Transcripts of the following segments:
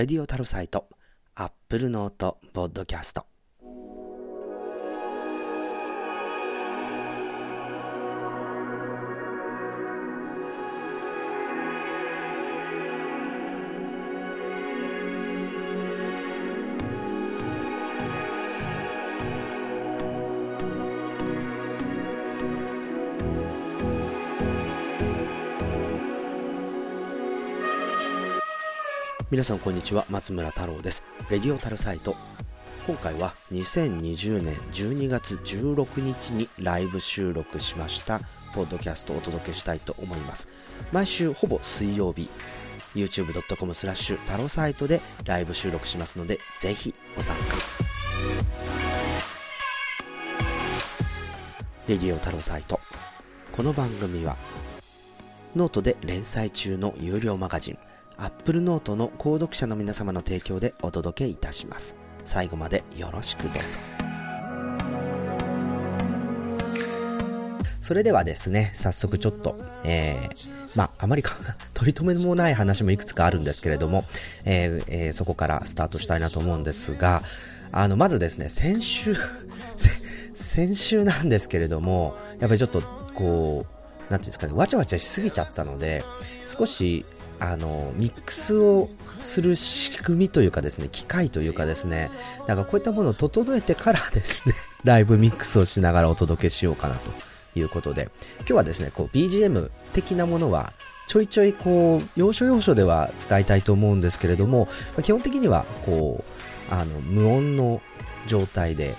レディオタルサイト、アップルノート、ボッドキャスト。皆さんこんにちは松村太郎です。レディオタルサイト。今回は2020年12月16日にライブ収録しましたポッドキャストをお届けしたいと思います。毎週ほぼ水曜日 youtube.com スラッシュタロサイトでライブ収録しますのでぜひご参加。レディオタロサイト。この番組はノートで連載中の有料マガジン。Apple Note の購読者の皆様の提供でお届けいたします。最後までよろしくどうぞ。それではですね、早速ちょっと、えー、まあ、あまりか取り留めもない話もいくつかあるんですけれども、えーえー、そこからスタートしたいなと思うんですが、あの、まずですね、先週 先週なんですけれども、やっぱりちょっと、こう、なんていうんですかね、わちゃわちゃしすぎちゃったので、少し、あのミックスをする仕組みというかですね機械というかですねだかこういったものを整えてからですね ライブミックスをしながらお届けしようかなということで今日はですねこう BGM 的なものはちょいちょいこう要所要所では使いたいと思うんですけれども基本的にはこうあの無音の状態で、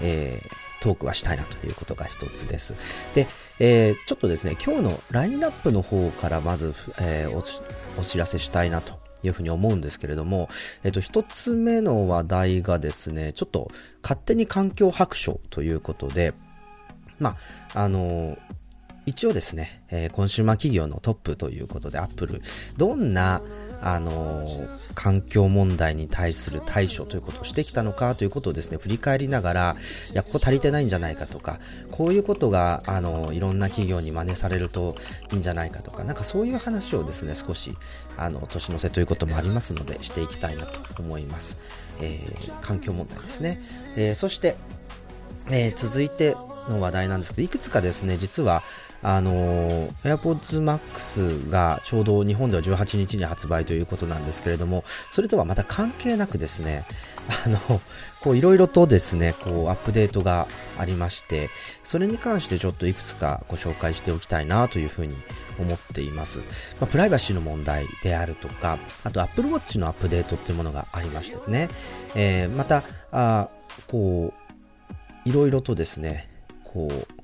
えートークはしたいなということが一つです。で、えー、ちょっとですね、今日のラインナップの方からまず、えー、お知らせしたいなというふうに思うんですけれども、えっ、ー、と、一つ目の話題がですね、ちょっと勝手に環境白書ということで、まあ、あのー一応ですね、えー、コンシューマー企業のトップということで、アップル、どんな、あの、環境問題に対する対処ということをしてきたのかということをですね、振り返りながら、いや、ここ足りてないんじゃないかとか、こういうことが、あの、いろんな企業に真似されるといいんじゃないかとか、なんかそういう話をですね、少し、あの、年の瀬ということもありますので、していきたいなと思います。え環境問題ですね。えそして、え続いての話題なんですけど、いくつかですね、実は、あの AirPods Max がちょうど日本では18日に発売ということなんですけれども、それとはまた関係なくですね、あの、こういろいろとですね、こうアップデートがありまして、それに関してちょっといくつかご紹介しておきたいなというふうに思っています。まあ、プライバシーの問題であるとか、あと Apple Watch のアップデートっていうものがありましてね、えー、また、あこう、いろいろとですね、こう、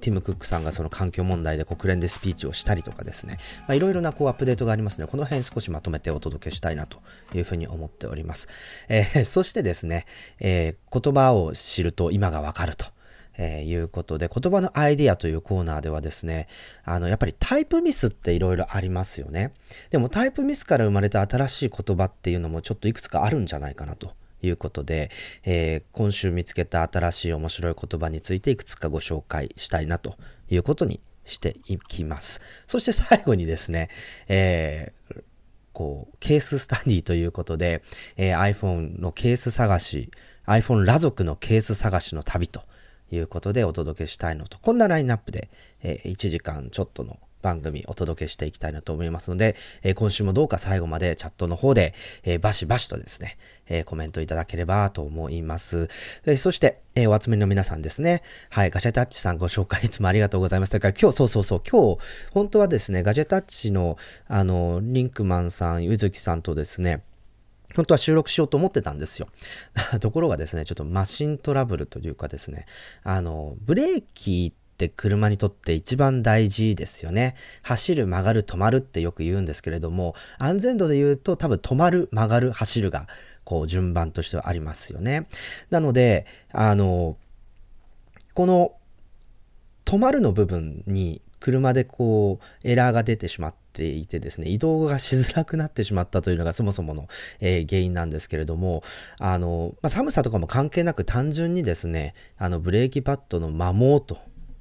ティム・クックさんがその環境問題で国連でスピーチをしたりとかですね、いろいろなこうアップデートがありますので、この辺少しまとめてお届けしたいなというふうに思っております。えー、そしてですね、えー、言葉を知ると今がわかると。えー、いうことで、言葉のアイディアというコーナーではですね、あの、やっぱりタイプミスっていろいろありますよね。でもタイプミスから生まれた新しい言葉っていうのもちょっといくつかあるんじゃないかなということで、えー、今週見つけた新しい面白い言葉についていくつかご紹介したいなということにしていきます。そして最後にですね、えー、こう、ケーススタディということで、えー、iPhone のケース探し、iPhone 裸族のケース探しの旅ということでお届けしたいのと、こんなラインナップで、えー、1時間ちょっとの番組お届けしていきたいなと思いますので、えー、今週もどうか最後までチャットの方で、えー、バシバシとですね、えー、コメントいただければと思います。えそして、えお集めの皆さんですね。はい、ガジェタッチさんご紹介いつもありがとうございます。だから今日、そうそうそう、今日、本当はですね、ガジェタッチの、あの、リンクマンさん、ゆずきさんとですね、本当は収録しようと思ってたんですよ。ところがですね、ちょっとマシントラブルというかですね、あの、ブレーキって車にとって一番大事ですよね。走る、曲がる、止まるってよく言うんですけれども、安全度で言うと多分止まる、曲がる、走るが、こう順番としてはありますよね。なので、あの、この止まるの部分に車でこうエラーが出てしまっていてですね移動がしづらくなってしまったというのがそもそもの、えー、原因なんですけれどもあの、まあ、寒さとかも関係なく単純にですねあのブレーキパッドの摩耗と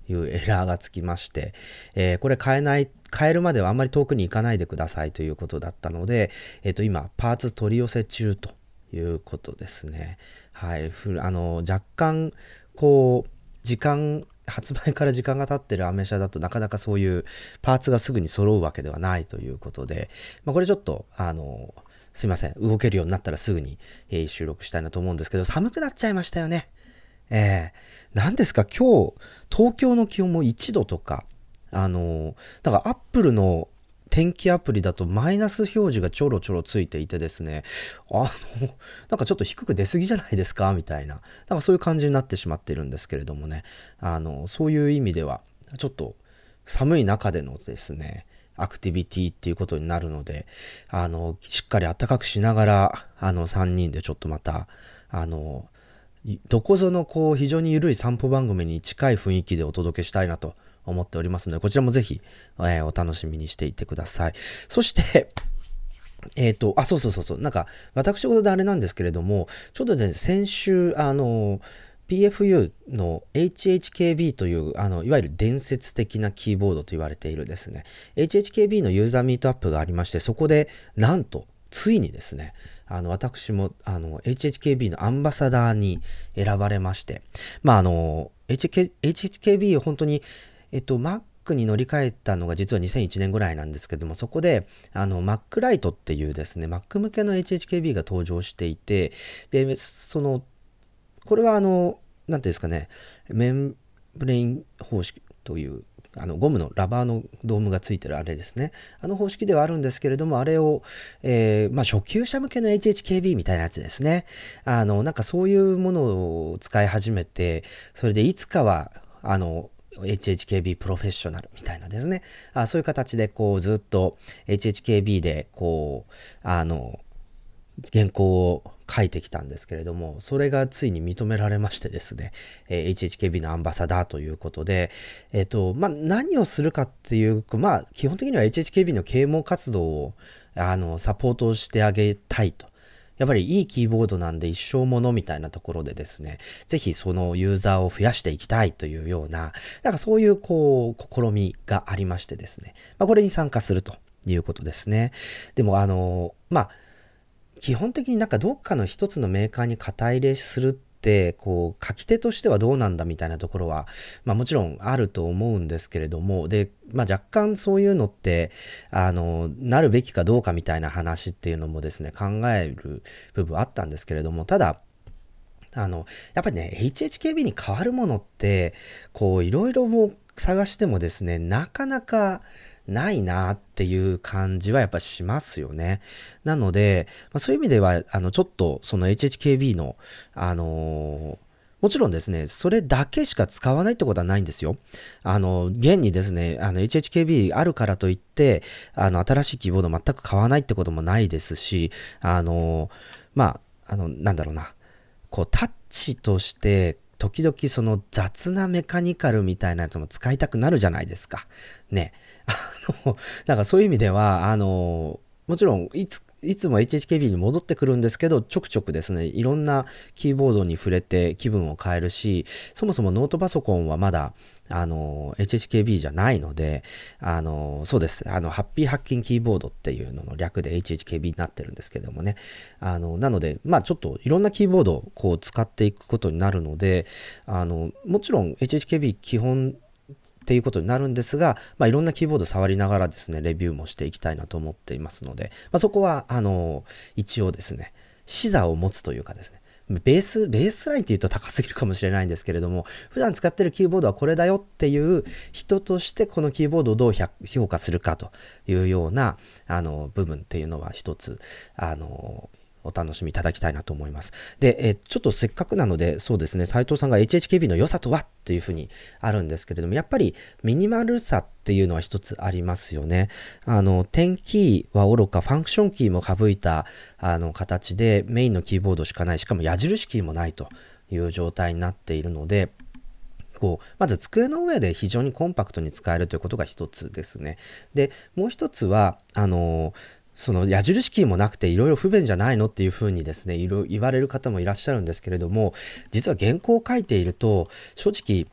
いうエラーがつきまして、えー、これ変えない変えるまではあんまり遠くに行かないでくださいということだったので、えっ、と、今、パーツ取り寄せ中ということですね。はい。あの、若干、こう、時間、発売から時間が経ってるアメ車だとなかなかそういうパーツがすぐに揃うわけではないということで、まあ、これちょっと、あの、すいません。動けるようになったらすぐに、えー、収録したいなと思うんですけど、寒くなっちゃいましたよね。えー、何ですか？今日、東京の気温も1度とか、あの、だからアップルの天気アプリだとマイナス表示がちょろちょろついていてですね、あの、なんかちょっと低く出過ぎじゃないですか？みたいな、なんかそういう感じになってしまってるんですけれどもね、あの、そういう意味では、ちょっと寒い中でのですね、アクティビティっていうことになるので、あの、しっかり暖かくしながら、あの、3人でちょっとまた、あの、どこぞのこう非常に緩い散歩番組に近い雰囲気でお届けしたいなと思っておりますので、こちらもぜひ、えー、お楽しみにしていてください。そして、えっ、ー、と、あ、そうそうそうそう、なんか、私事であれなんですけれども、ちょっとね、先週、あの、PFU の HHKB という、あの、いわゆる伝説的なキーボードと言われているですね、HHKB のユーザーミートアップがありまして、そこで、なんと、ついにですね、あの、私も、あの、HHKB のアンバサダーに選ばれまして、まあ、あの、HK HHKB を本当に、えっと、Mac に乗り換えたのが実は2001年ぐらいなんですけども、そこで、あの、Mac ライトっていうですね、Mac 向けの HHKB が登場していて、で、その、これはあの、なんていうんですかね、メンブレイン方式というあのゴムのラバーのドームがついてるあれですね。あの方式ではあるんですけれども、あれを、えー、まあ、初級者向けの HHKB みたいなやつですね。あの、なんかそういうものを使い始めて、それでいつかは、あの、HHKB プロフェッショナルみたいなですね。あそういう形でこうずっと HHKB でこう、あの、原稿を書いてきたんですけれども、それがついに認められましてですね、えー、HHKB のアンバサダーということで、えっ、ー、と、まあ、何をするかっていうと、まあ、基本的には HHKB の啓蒙活動を、あの、サポートしてあげたいと。やっぱりいいキーボードなんで一生ものみたいなところでですね、ぜひそのユーザーを増やしていきたいというような、なんかそういうこう、試みがありましてですね、まあ、これに参加するということですね。でもあの、まあ、基本的になんかどっかの一つのメーカーに肩入れするってこう書き手としてはどうなんだみたいなところは、まあ、もちろんあると思うんですけれどもで、まあ、若干そういうのってあのなるべきかどうかみたいな話っていうのもですね考える部分あったんですけれどもただあのやっぱりね HHKB に変わるものってこういろいろ探してもですねなかなかないなっていう感じはやっぱしますよね。なので、まあ、そういう意味では、あの、ちょっとその HHKB の、あのーもちろんですね、それだけしか使わないってことはないんですよ。あの、現にですね、あの、HHKB あるからといって、あの、新しいキーボード全く買わないってこともないですし、あの、まあ、あの、なんだろうな、こう、タッチとして、時々その雑なメカニカルみたいなやつも使いたくなるじゃないですか。ね。あの、だからそういう意味では、あの、もちろんいついつも HHKB に戻ってくるんですけど、ちょくちょくですね、いろんなキーボードに触れて気分を変えるし、そもそもノートパソコンはまだ、あの、HHKB じゃないので、あの、そうです。あの、ハッピーハッキンキーボードっていうのの略で HHKB になってるんですけどもね。あの、なので、まあちょっといろんなキーボードをこう使っていくことになるので、あの、もちろん HHKB 基本っていうことになるんですが、まあ、いろんなキーボード触りながらですね、レビューもしていきたいなと思っていますので、まあ、そこは、あの、一応ですね、視座を持つというかですね、ベース、ベースラインって言うと高すぎるかもしれないんですけれども、普段使ってるキーボードはこれだよっていう人としてこのキーボードをどう評価するかというような、あの、部分っていうのは一つ、あの、お楽しみいただきたいなと思います。で、えちょっとせっかくなので、そうですね、斉藤さんが HHKB の良さとはっていうふうにあるんですけれども、やっぱりミニマルさっていうのは一つありますよね。あの、点キーはおろか、ファンクションキーも省いたあの形でメインのキーボードしかない、しかも矢印キーもないという状態になっているので、こう、まず机の上で非常にコンパクトに使えるということが一つですね。で、もう一つは、あのその矢印キーもなくていろいろ不便じゃないのっていうふうにですね、いろ言われる方もいらっしゃるんですけれども、実は原稿を書いていると、正直、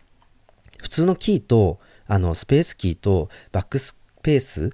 普通のキーと、あの、スペースキーとバックスペース、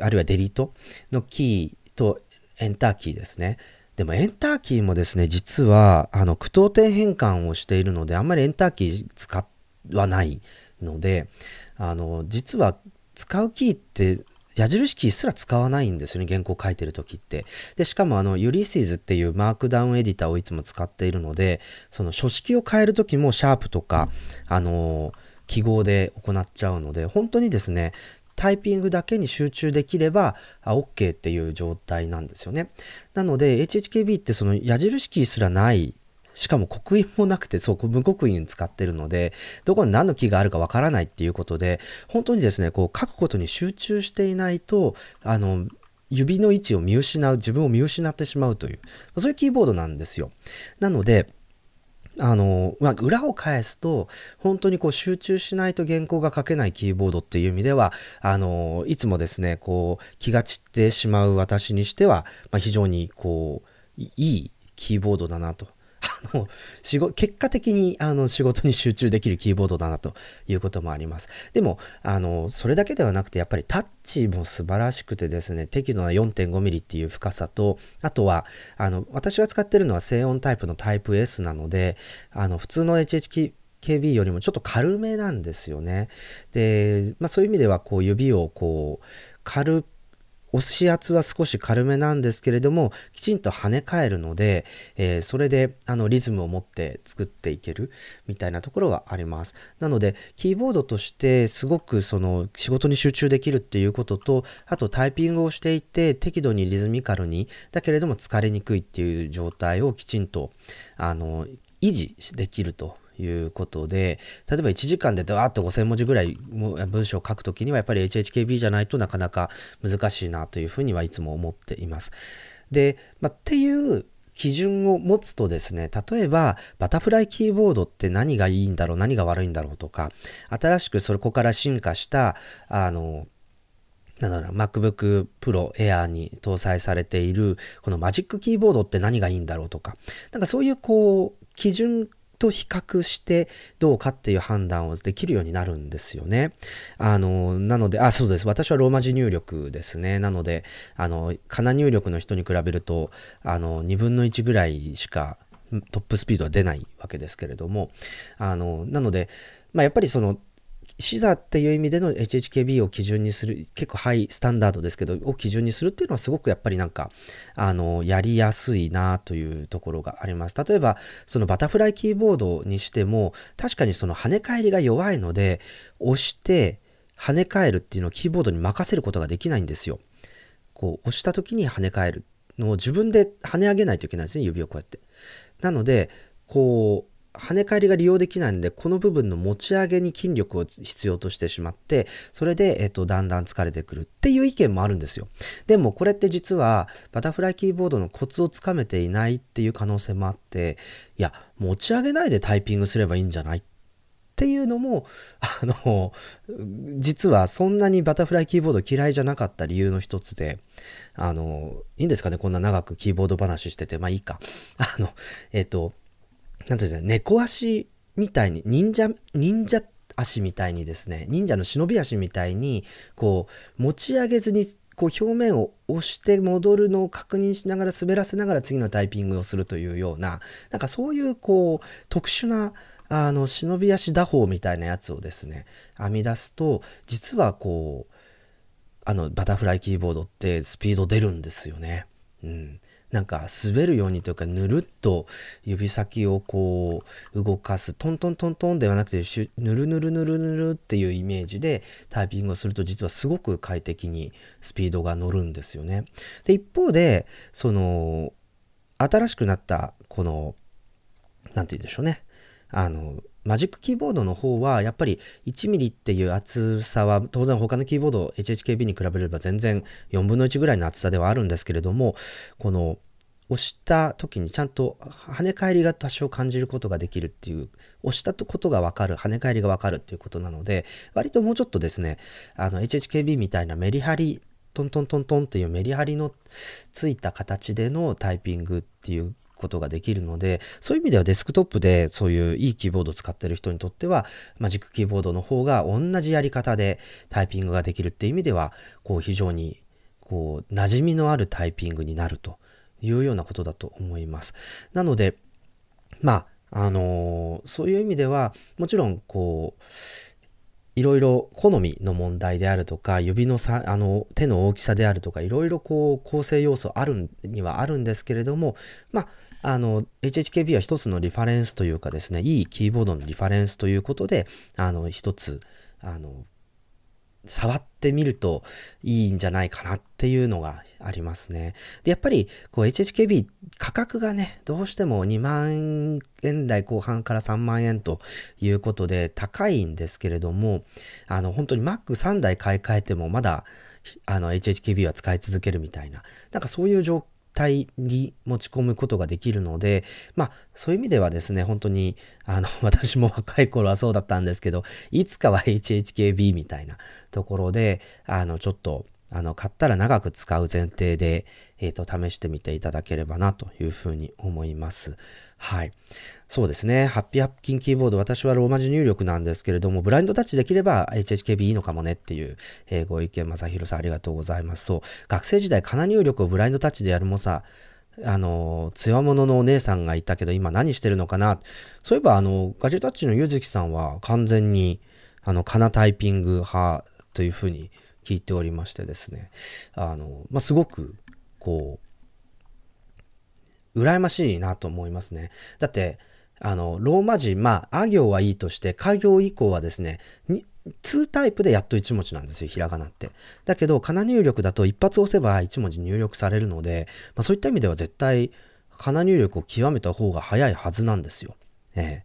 あるいはデリートのキーとエンターキーですね。でもエンターキーもですね、実は、あの、句読点変換をしているので、あんまりエンターキー使わないので、あの、実は使うキーって矢印キーすら使わないんですよね、原稿書いてる時って。で、しかもあの、ユリシーズっていうマークダウンエディターをいつも使っているので、その書式を変える時もシャープとか、あの記号で行っちゃうので、本当にですね、タイピングだけに集中できれば、あ、OK っていう状態なんですよね。なので、HHKB ってその矢印キーすらないしかも刻印もなくて、そう、無刻印使ってるので、どこに何の木があるかわからないっていうことで、本当にですね、こう書くことに集中していないと、あの、指の位置を見失う、自分を見失ってしまうという、そういうキーボードなんですよ。なので、あの、まあ、裏を返すと、本当にこう集中しないと原稿が書けないキーボードっていう意味では、あの、いつもですね、こう、気が散ってしまう私にしては、まあ、非常にこう、いいキーボードだなとあの、仕事、結果的にあの仕事に集中できるキーボードだなということもあります。でも、あの、それだけではなくて、やっぱりタッチも素晴らしくてですね、適度な 4.5mm っていう深さと、あとは、あの、私が使ってるのは静音タイプのタイプ S なので、あの、普通の HH KB よりもちょっと軽めなんですよね。で、まあそういう意味では、こう指をこう、軽く押し圧は少し軽めなんですけれども、きちんと跳ね返るので、えー、それであのリズムを持って作っていけるみたいなところはあります。なので、キーボードとしてすごくその仕事に集中できるっていうことと、あとタイピングをしていて適度にリズミカルに、だけれども疲れにくいっていう状態をきちんとあの維持できるということで、例えば1時間でドワーッと5000文字ぐらい文章を書くときにはやっぱり HHKB じゃないとなかなか難しいなというふうにはいつも思っています。で、まあ、っていう基準を持つとですね、例えばバタフライキーボードって何がいいんだろう、何が悪いんだろうとか、新しくそこから進化した、あの、なんだろう MacBook Pro Air に搭載されているこのマジックキーボードって何がいいんだろうとか、なんかそういうこう、基準と比較してどうかっていう判断をできるようになるんですよね。あの、なので、あ、そうです。私はローマ字入力ですね。なので、あの、かな入力の人に比べると、あの、2分の1ぐらいしかトップスピードは出ないわけですけれども、あの、なので、まあ、やっぱりその視座っていう意味での HHKB を基準にする、結構ハイスタンダードですけど、を基準にするっていうのはすごくやっぱりなんか、あの、やりやすいなというところがあります。例えば、そのバタフライキーボードにしても、確かにその跳ね返りが弱いので、押して跳ね返るっていうのをキーボードに任せることができないんですよ。こう、押した時に跳ね返るのを自分で跳ね上げないといけないですね、指をこうやって。なので、こう、跳ね返りが利用できないので、この部分の持ち上げに筋力を必要としてしまって、それで、えっと、だんだん疲れてくるっていう意見もあるんですよ。でも、これって実は、バタフライキーボードのコツをつかめていないっていう可能性もあって、いや、持ち上げないでタイピングすればいいんじゃないっていうのも、あの、実はそんなにバタフライキーボード嫌いじゃなかった理由の一つで、あの、いいんですかね？こんな長くキーボード話してて、まあいいか。あの、えっと、なんていうんですか、猫足みたいに、忍者、忍者足みたいにですね、忍者の忍び足みたいに、こう、持ち上げずに、こう表面を押して戻るのを確認しながら滑らせながら次のタイピングをするというような、なんかそういうこう特殊なあの忍び足打法みたいなやつをですね、編み出すと、実はこう、あのバタフライキーボードってスピード出るんですよね。うん。なんか滑るようにというかぬるっと指先をこう動かすトントントントンではなくてぬるぬるぬるぬるっていうイメージでタイピングをすると実はすごく快適にスピードが乗るんですよね。で一方でその新しくなったこの何て言うんでしょうねあのマジックキーボードの方はやっぱり1ミリっていう厚さは当然他のキーボード HHKB に比べれば全然4分の1ぐらいの厚さではあるんですけれどもこの押した時にちゃんと跳ね返りが多少感じることができるっていう押したことがわかる跳ね返りがわかるっていうことなので割ともうちょっとですねあの HHKB みたいなメリハリトントントントンっていうメリハリのついた形でのタイピングっていうことができるので、そういう意味ではデスクトップでそういういいキーボードを使ってる人にとっては、マジックキーボードの方が同じやり方でタイピングができるっていう意味では、こう非常にこう馴染みのあるタイピングになるというようなことだと思います。なので、まあ、あのー、そういう意味では、もちろんこう、いろいろ好みの問題であるとか、指のさ、あの、手の大きさであるとか、いろいろこう、構成要素あるにはあるんですけれども、まあ、あの、HHKB は一つのリファレンスというかですね、いいキーボードのリファレンスということで、あの、一つ、あの、触ってみるといいんじゃないかなっていうのがありますね。で、やっぱりこう HHKB 価格がね、どうしても2万円台後半から3万円ということで高いんですけれども、あの本当に Mac3 台買い替えてもまだあの HHKB は使い続けるみたいな、なんかそういう状況体に持ち込むことができるので、まあ、そういう意味ではですね、本当に、あの、私も若い頃はそうだったんですけど、いつかは HHKB みたいなところで、あの、ちょっと、あの、買ったら長く使う前提で、えっ、ー、と、試してみていただければなというふうに思います。はい。そうですね。ハッピーハッキンキーボード、私はローマ字入力なんですけれども、ブラインドタッチできれば HHKB いいのかもねっていう、えー、ご意見、まさひろさんありがとうございます。そう。学生時代、かな入力をブラインドタッチでやるもさ、あの、強者のお姉さんがいたけど、今何してるのかな。そういえば、あの、ガジェタッチのゆずきさんは完全に、あの、かなタイピング派というふうに聞いておりましてですね、あの、まあ、すごく、こう、羨ましいなと思いますね。だって、あの、ローマ人、まあ、あ行はいいとして、家行以降はですね、2タイプでやっと1文字なんですよ、ひらがなって。だけど、かな入力だと一発押せば1文字入力されるので、まあ、そういった意味では絶対、かな入力を極めた方が早いはずなんですよ。ええ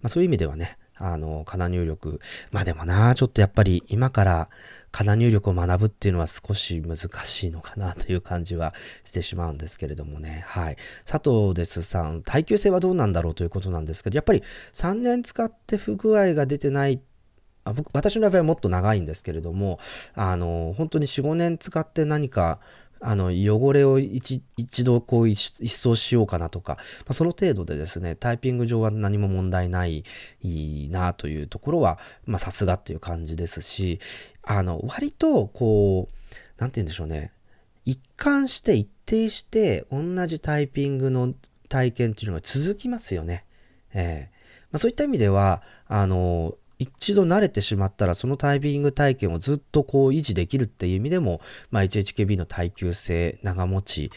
まあ、そういう意味ではね、あの、かな入力。まあでもな、ちょっとやっぱり今からかな入力を学ぶっていうのは少し難しいのかなという感じはしてしまうんですけれどもね。はい。佐藤ですさん、耐久性はどうなんだろうということなんですけど、やっぱり3年使って不具合が出てないあ僕私の場合はもっと長いんですけれども、あの、本当に4、5年使って何かあの、汚れを一度こう一掃しようかなとか、まあ、その程度でですね、タイピング上は何も問題ないいいなというところは、まあさすがっていう感じですし、あの、割とこう、なんて言うんでしょうね、一貫して一定して同じタイピングの体験っていうのが続きますよね。えーまあ、そういった意味では、あの、一度慣れてしまったらそのタイピング体験をずっとこう維持できるっていう意味でも、まあ、HHKB の耐久性、長持ち、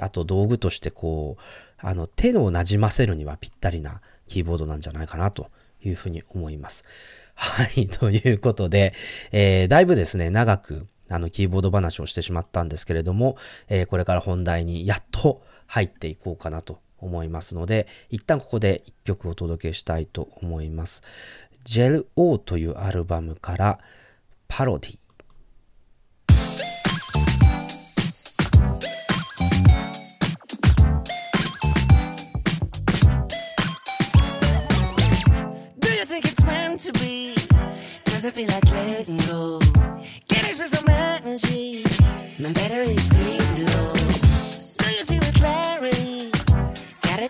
あと道具としてこう、あの手をなじませるにはぴったりなキーボードなんじゃないかなというふうに思います。はい、ということで、えー、だいぶですね、長くあのキーボード話をしてしまったんですけれども、えー、これから本題にやっと入っていこうかなと思いますので、一旦ここで一曲お届けしたいと思います。ジェル・オーというアルバムからパロディ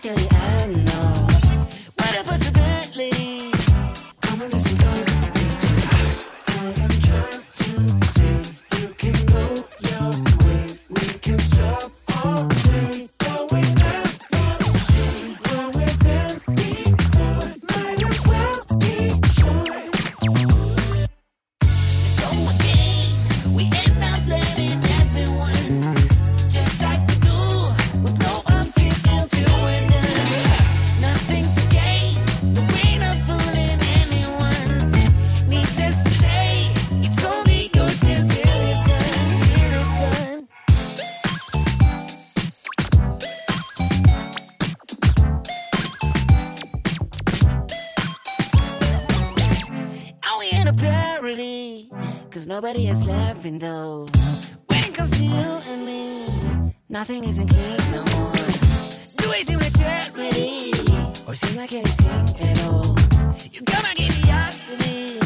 to be? Nobody is laughing though. When it comes to you and me, nothing isn't clean no more. Do I seem like charity? Or seem like anything at all? You got my curiosity.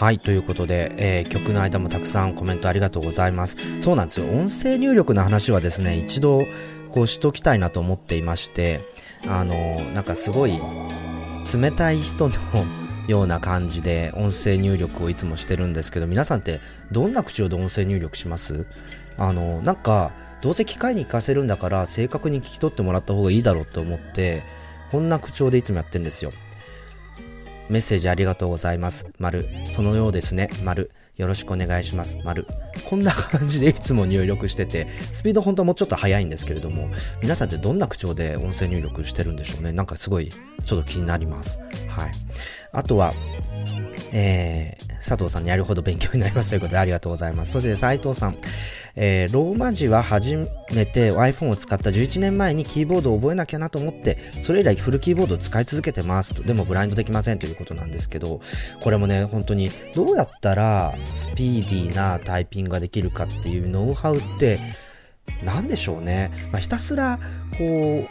はい、ということで、えー、曲の間もたくさんコメントありがとうございます。そうなんですよ。音声入力の話はですね、一度、こうしときたいなと思っていまして、あの、なんかすごい、冷たい人のような感じで音声入力をいつもしてるんですけど、皆さんってどんな口調で音声入力します？あの、なんか、どうせ機械に行かせるんだから正確に聞き取ってもらった方がいいだろうと思って、こんな口調でいつもやってるんですよ。メッセージありがとうございます。丸。そのようですね。丸。よろしくお願いします。丸。こんな感じでいつも入力してて、スピード本当はもうちょっと早いんですけれども、皆さんってどんな口調で音声入力してるんでしょうね。なんかすごい、ちょっと気になります。はい。あとは、えー、佐藤さんにやるほど勉強になりますということでありがとうございます。そして斉藤さん、えー、ローマ字は初めて iPhone を使った11年前にキーボードを覚えなきゃなと思って、それ以来フルキーボードを使い続けてますと。でもブラインドできませんということなんですけど、これもね、本当にどうやったらスピーディーなタイピングができるかっていうノウハウって、何でしょうね。まあ、ひたすら、こ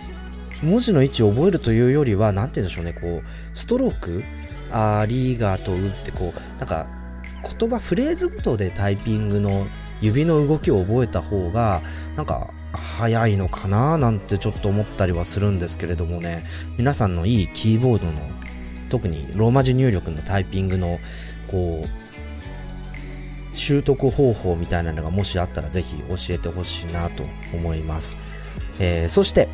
う、文字の位置を覚えるというよりは、なんて言うんでしょうね、こう、ストロークありがとうってこう、なんか言葉、フレーズごとでタイピングの指の動きを覚えた方が、なんか早いのかななんてちょっと思ったりはするんですけれどもね、皆さんのいいキーボードの、特にローマ字入力のタイピングの、こう、習得方法みたいなのがもしあったらぜひ教えてほしいなと思います。えー、そして、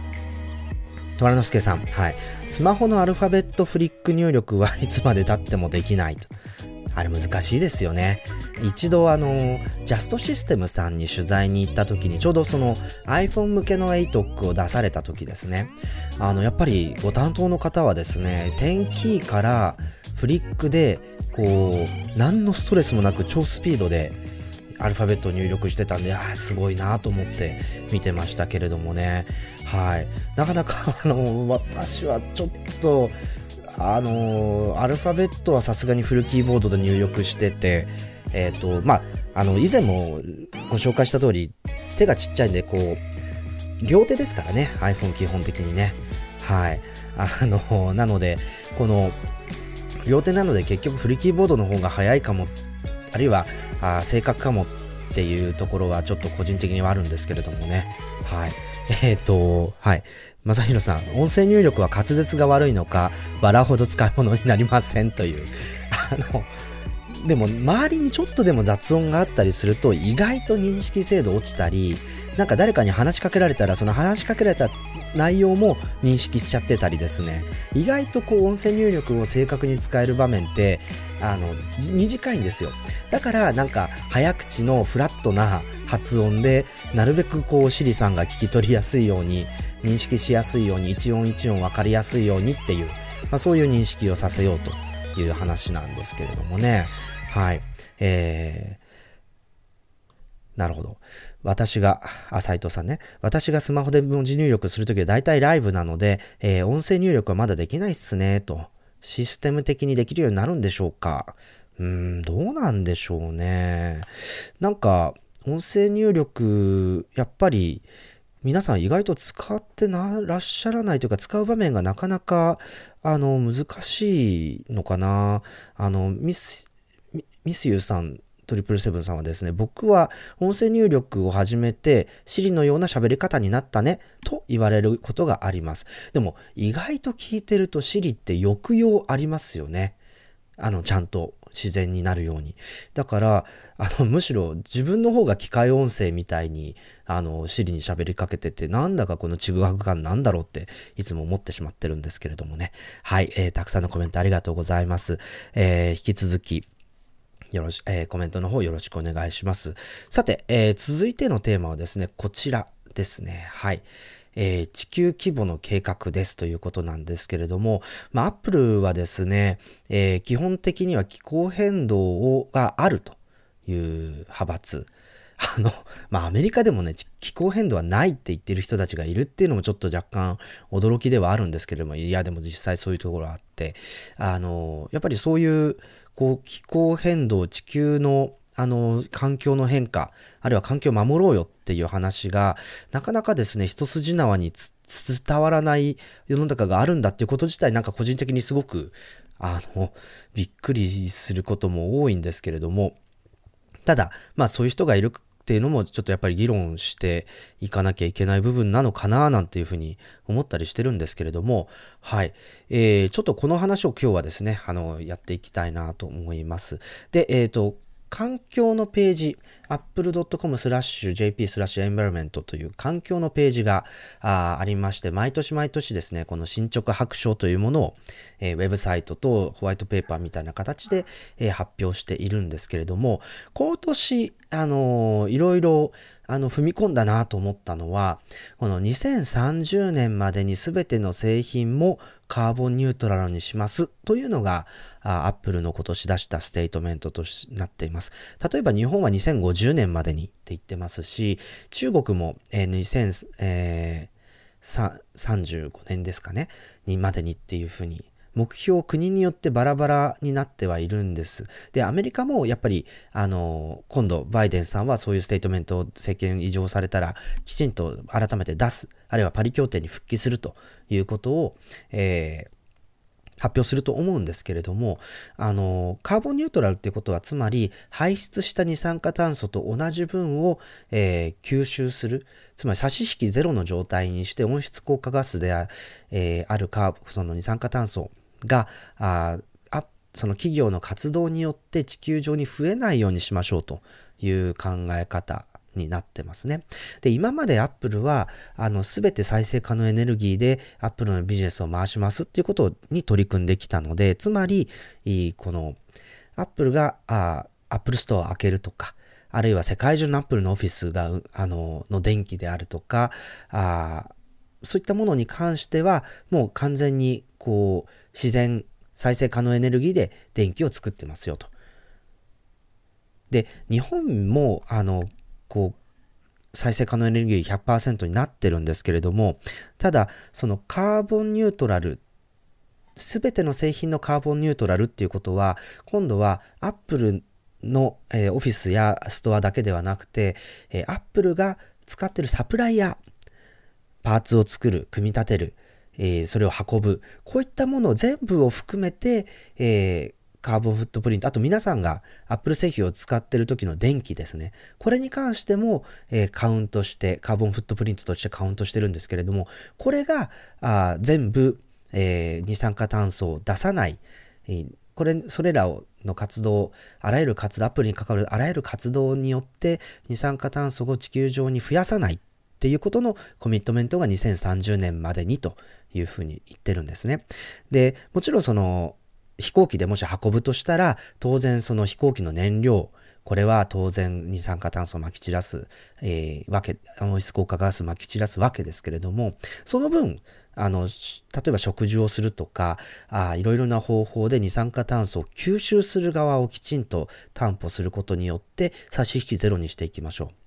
虎之助さん、はい。スマホのアルファベットフリック入力はいつまで経ってもできないと。あれ難しいですよね。一度あの、ジャストシステムさんに取材に行った時に、ちょうどその iPhone 向けの ATOC を出された時ですね。あの、やっぱりご担当の方はですね、10キーからフリックで、こう、何のストレスもなく超スピードで、アルファベットを入力してたんで、ああ、すごいなと思って見てましたけれどもね。はい。なかなか、あの、私はちょっと、あのアルファベットはさすがにフルキーボードで入力してて、えっ、ー、と、まあ、あの、以前もご紹介した通り、手がちっちゃいんで、こう、両手ですからね、iPhone 基本的にね。はい。あの、なので、この、両手なので結局フルキーボードの方が早いかも、あるいは、あ正確かもっていうところはちょっと個人的にはあるんですけれどもね。はい。えっ、ー、と、はい。まさひろさん、音声入力は滑舌が悪いのか、バラほど使い物になりませんという。あの、でも周りにちょっとでも雑音があったりすると意外と認識精度落ちたり、なんか誰かに話しかけられたらその話しかけられた内容も認識しちゃってたりですね。意外とこう音声入力を正確に使える場面って、あの、短いんですよ。だからなんか早口のフラットな発音で、なるべくこう、シリさんが聞き取りやすいように、認識しやすいように、一音一音分かりやすいようにっていう、まあ、そういう認識をさせようという話なんですけれどもね。はい。えー、なるほど。私が、あ、斉藤さんね。私がスマホで文字入力するときは大体ライブなので、えー、音声入力はまだできないっすね、と。システム的にできるようになるんでしょうか？うーん、どうなんでしょうね。なんか、音声入力、やっぱり皆さん意外と使ってならっしゃらないというか、使う場面がなかなか、あの、難しいのかな。あの、ミス、ミスユーさん、トリプルセブンさんはですね、僕は音声入力を始めて、シリのような喋り方になったね、と言われることがあります。でも、意外と聞いてるとシリって抑揚ありますよね。あの、ちゃんと自然になるように。だから、あの、むしろ自分の方が機械音声みたいに、あの、シリに喋りかけてて、なんだかこのちぐはぐ感なんだろうって、いつも思ってしまってるんですけれどもね。はい、えー、たくさんのコメントありがとうございます。えー、引き続き、よろし、えー、コメントの方よろしくお願いします。さて、えー、続いてのテーマはですね、こちらですね。はい。えー、地球規模の計画ですということなんですけれども、まあ、アップルはですね、えー、基本的には気候変動をがあるという派閥。あの、まあ、アメリカでもね、気候変動はないって言ってる人たちがいるっていうのもちょっと若干驚きではあるんですけれども、いや、でも実際そういうところあって、あの、やっぱりそういう、こう、気候変動、地球のあの、環境の変化、あるいは環境を守ろうよっていう話が、なかなかですね、一筋縄に伝わらない世の中があるんだっていうこと自体なんか個人的にすごくあのびっくりすることも多いんですけれども。ただまあそういう人がいるっていうのもちょっとやっぱり議論していかなきゃいけない部分なのかななんていうふうに思ったりしてるんですけれどもはい、えー、ちょっとこの話を今日はですねあのやっていきたいなと思います。でえっ、ー、と環境のページ、apple.com スラッシュ jp スラッシュエンバ i メントという環境のページがありまして、毎年毎年ですね、この進捗白書というものを、えー、ウェブサイトとホワイトペーパーみたいな形で、えー、発表しているんですけれども、今年、あのー、いろいろあの踏み込んだなと思ったのは、この2030年までに全ての製品もカーボンニュートラルにしますというのが、アップルの今年出したステートメントとなっています。例えば日本は2050年までにって言ってますし、中国も、えー、2000、えー、35年ですかね、にまでにっていうふうに目標国によってバラバラになってはいるんです。で、アメリカもやっぱり、あの、今度バイデンさんはそういうステートメントを政権移譲されたらきちんと改めて出す、あるいはパリ協定に復帰するということを、えー発表すると思うんですけれども、あの、カーボンニュートラルっていうことは、つまり排出した二酸化炭素と同じ分を、えー、吸収する、つまり差し引きゼロの状態にして温室効果ガスである,、えー、あるカーその二酸化炭素があその企業の活動によって地球上に増えないようにしましょうという考え方になってますね。で、今までアップルは、あの、すべて再生可能エネルギーでアップルのビジネスを回しますっていうことに取り組んできたので、つまり、この、アップルが、あアップルストアを開けるとか、あるいは世界中のアップルのオフィスが、あの、の電気であるとか、あそういったものに関しては、もう完全にこう自然再生可能エネルギーで電気を作ってますよと。で日本もあのこう再生可能エネルギー100%になってるんですけれどもただそのカーボンニュートラル全ての製品のカーボンニュートラルっていうことは今度はアップルの、えー、オフィスやストアだけではなくて、えー、アップルが使ってるサプライヤーパーツを作る、組み立てる、えー、それを運ぶ、こういったものを全部を含めて、えー、カーボンフットプリント、あと皆さんが Apple 製品を使ってる時の電気ですね。これに関しても、えー、カウントして、カーボンフットプリントとしてカウントしてるんですけれども、これがあ全部、えー、二酸化炭素を出さない、えー、これ、それらをの活動、あらゆる活動、アプリに関わるあらゆる活動によって二酸化炭素を地球上に増やさないっていうことのコミットメントが2030年までにというふうに言ってるんですね。で、もちろんその飛行機でもし運ぶとしたら、当然その飛行機の燃料、これは当然二酸化炭素をまき散らす、えー、わけ、温室効果ガスまき散らすわけですけれども、その分、あの、例えば食事をするとか、あいろいろな方法で二酸化炭素を吸収する側をきちんと担保することによって差し引きゼロにしていきましょう。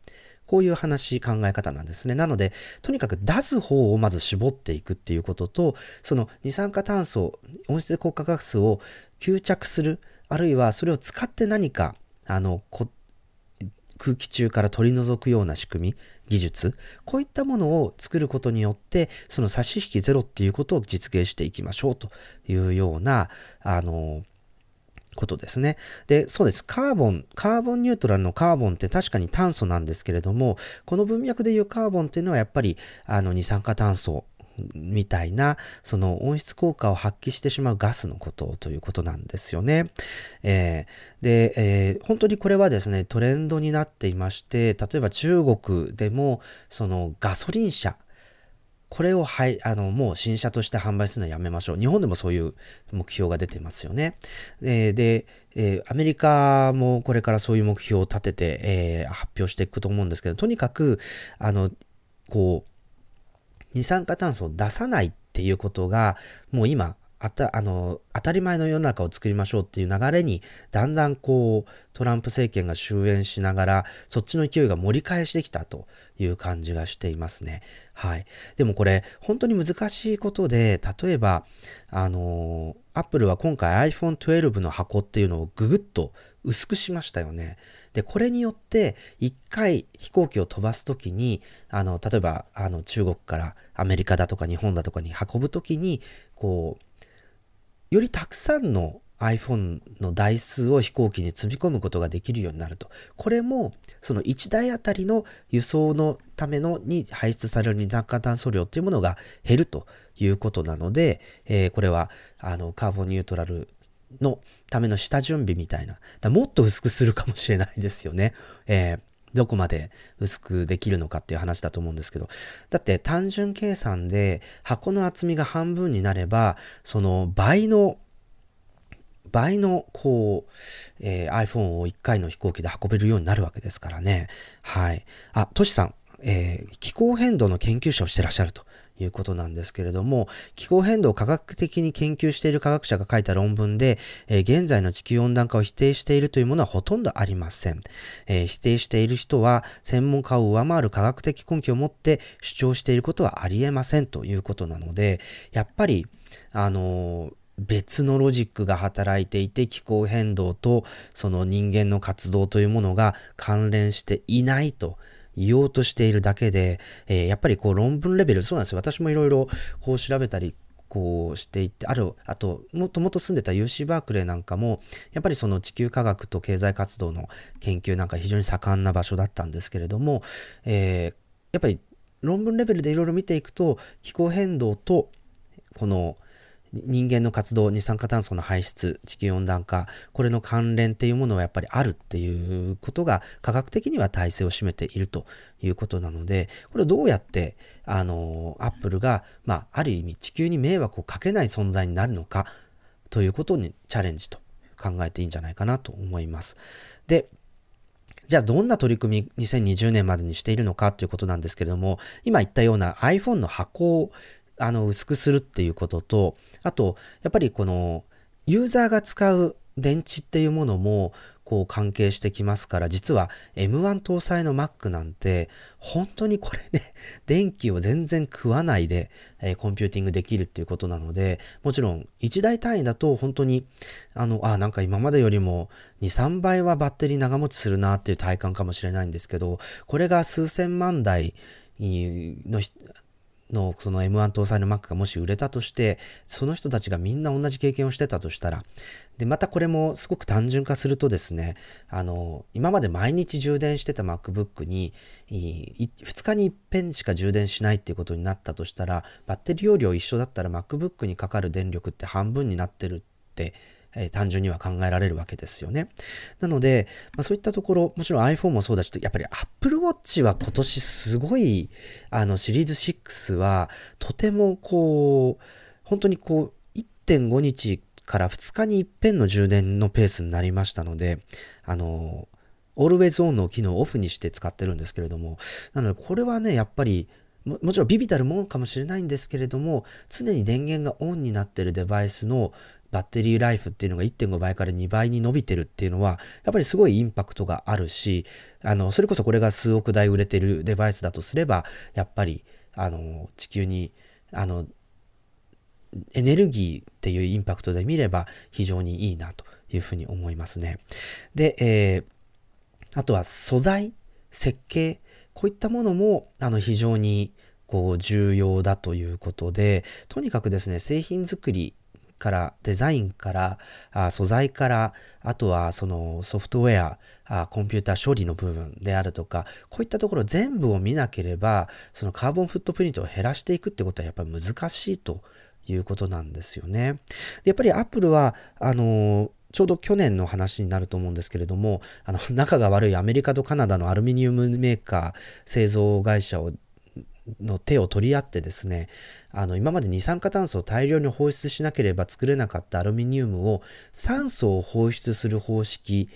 こういう話、考え方なんですね。なので、とにかく出す方をまず絞っていくっていうことと、その二酸化炭素、温室効果ガスを吸着する、あるいはそれを使って何か、あの、空気中から取り除くような仕組み、技術、こういったものを作ることによって、その差し引きゼロっていうことを実現していきましょうというような、あの、ことですね。で、そうです。カーボン、カーボンニュートラルのカーボンって確かに炭素なんですけれども、この文脈でいうカーボンっていうのはやっぱり、あの、二酸化炭素みたいな、その温室効果を発揮してしまうガスのことということなんですよね。えー、で、えー、本当にこれはですね、トレンドになっていまして、例えば中国でも、そのガソリン車、これをはい、あの、もう新車として販売するのはやめましょう。日本でもそういう目標が出てますよね。で、でえー、アメリカもこれからそういう目標を立てて、えー、発表していくと思うんですけど、とにかく、あの、こう、二酸化炭素を出さないっていうことが、もう今、あたあの当たり前の世の中を作りましょうっていう流れにだんだんこうトランプ政権が終焉しながらそっちの勢いが盛り返してきたという感じがしていますね。はい。でもこれ本当に難しいことで例えばあのアップルは今回 iPhone 12の箱っていうのをぐぐっと薄くしましたよね。で、これによって、一回飛行機を飛ばすときに、あの、例えば、あの、中国からアメリカだとか日本だとかに運ぶときに、こう、よりたくさんの iPhone の台数を飛行機に積み込むことができるようになると。これも、その1台あたりの輸送のためのに排出される二酸化炭素量というものが減るということなので、えー、これは、あの、カーボンニュートラルのための下準備みたいな。もっと薄くするかもしれないですよね。えーどこまで薄くできるのかっていう話だと思うんですけど。だって単純計算で箱の厚みが半分になれば、その倍の倍のこう、えー、iPhone を1回の飛行機で運べるようになるわけですからね。はい。あ、トシさん、えー、気候変動の研究者をしてらっしゃるということなんですけれども、気候変動を科学的に研究している科学者が書いた論文で、えー、現在の地球温暖化を否定しているというものはほとんどありません。えー、否定している人は、専門家を上回る科学的根拠を持って主張していることはありえませんということなので、やっぱり、あの別のロジックが働いていて気候変動とその人間の活動というものが関連していないと言おうとしているだけで、えー、やっぱりこう論文レベル、そうなんですよ。私もいろいろこう調べたり、こうしていって、ある、あと、もともと住んでた UC バークレーなんかも、やっぱりその地球科学と経済活動の研究なんか非常に盛んな場所だったんですけれども、えー、やっぱり論文レベルでいろいろ見ていくと、気候変動と、この、人間の活動、二酸化炭素の排出、地球温暖化、これの関連っていうものはやっぱりあるっていうことが科学的には体制を占めているということなので、これどうやって、あの、アップルが、まあ、ある意味地球に迷惑をかけない存在になるのかということにチャレンジと考えていいんじゃないかなと思います。で、じゃあどんな取り組み2020年までにしているのかということなんですけれども、今言ったような iPhone の箱をあの薄くするっていうことと、あと、やっぱりこのユーザーが使う電池っていうものもこう関係してきますから、実は M1 搭載の Mac なんて、本当にこれね、電気を全然食わないで、えー、コンピューティングできるっていうことなので、もちろん1台単位だと本当に、あの、あ、なんか今までよりも2、3倍はバッテリー長持ちするなっていう体感かもしれないんですけど、これが数千万台ののその M1 搭載の Mac がもし売れたとして、その人たちがみんな同じ経験をしてたとしたら、で、またこれもすごく単純化するとですね、あの、今まで毎日充電してた MacBook に、2日に一遍しか充電しないっていうことになったとしたら、バッテリー容量一緒だったら MacBook にかかる電力って半分になってるって、え、単純には考えられるわけですよね。なので、まあ、そういったところ、もちろん iPhone もそうだし、やっぱり Apple Watch は今年すごい、あのシリーズ6はとてもこう、本当にこう、1.5日から2日に一遍の充電のペースになりましたので、あの、Always On の機能をオフにして使ってるんですけれども、なのでこれはね、やっぱりももちろんビビたるもんかもしれないんですけれども常に電源がオンになってるデバイスのバッテリーライフっていうのが1.5倍から2倍に伸びてるっていうのは、やっぱりすごいインパクトがあるし、あの、それこそこれが数億台売れてるデバイスだとすれば、やっぱり、あの、地球に、あの、エネルギーっていうインパクトで見れば非常にいいなというふうに思いますね。で、えー、あとは素材、設計、こういったものも、あの、非常に、こう重要だということで、とにかくですね、製品作りからデザインからあ素材からあとはそのソフトウェアあコンピューター処理の部分であるとかこういったところ全部を見なければそのカーボンフットプリントを減らしていくってことはやっぱり難しいということなんですよね。でやっぱりアップルはあのちょうど去年の話になると思うんですけれども、あの、仲が悪いアメリカとカナダのアルミニウムメーカー、製造会社をの手を取り合ってですねあの今まで二酸化炭素を大量に放出しなければ作れなかったアルミニウムを酸素を放出する方式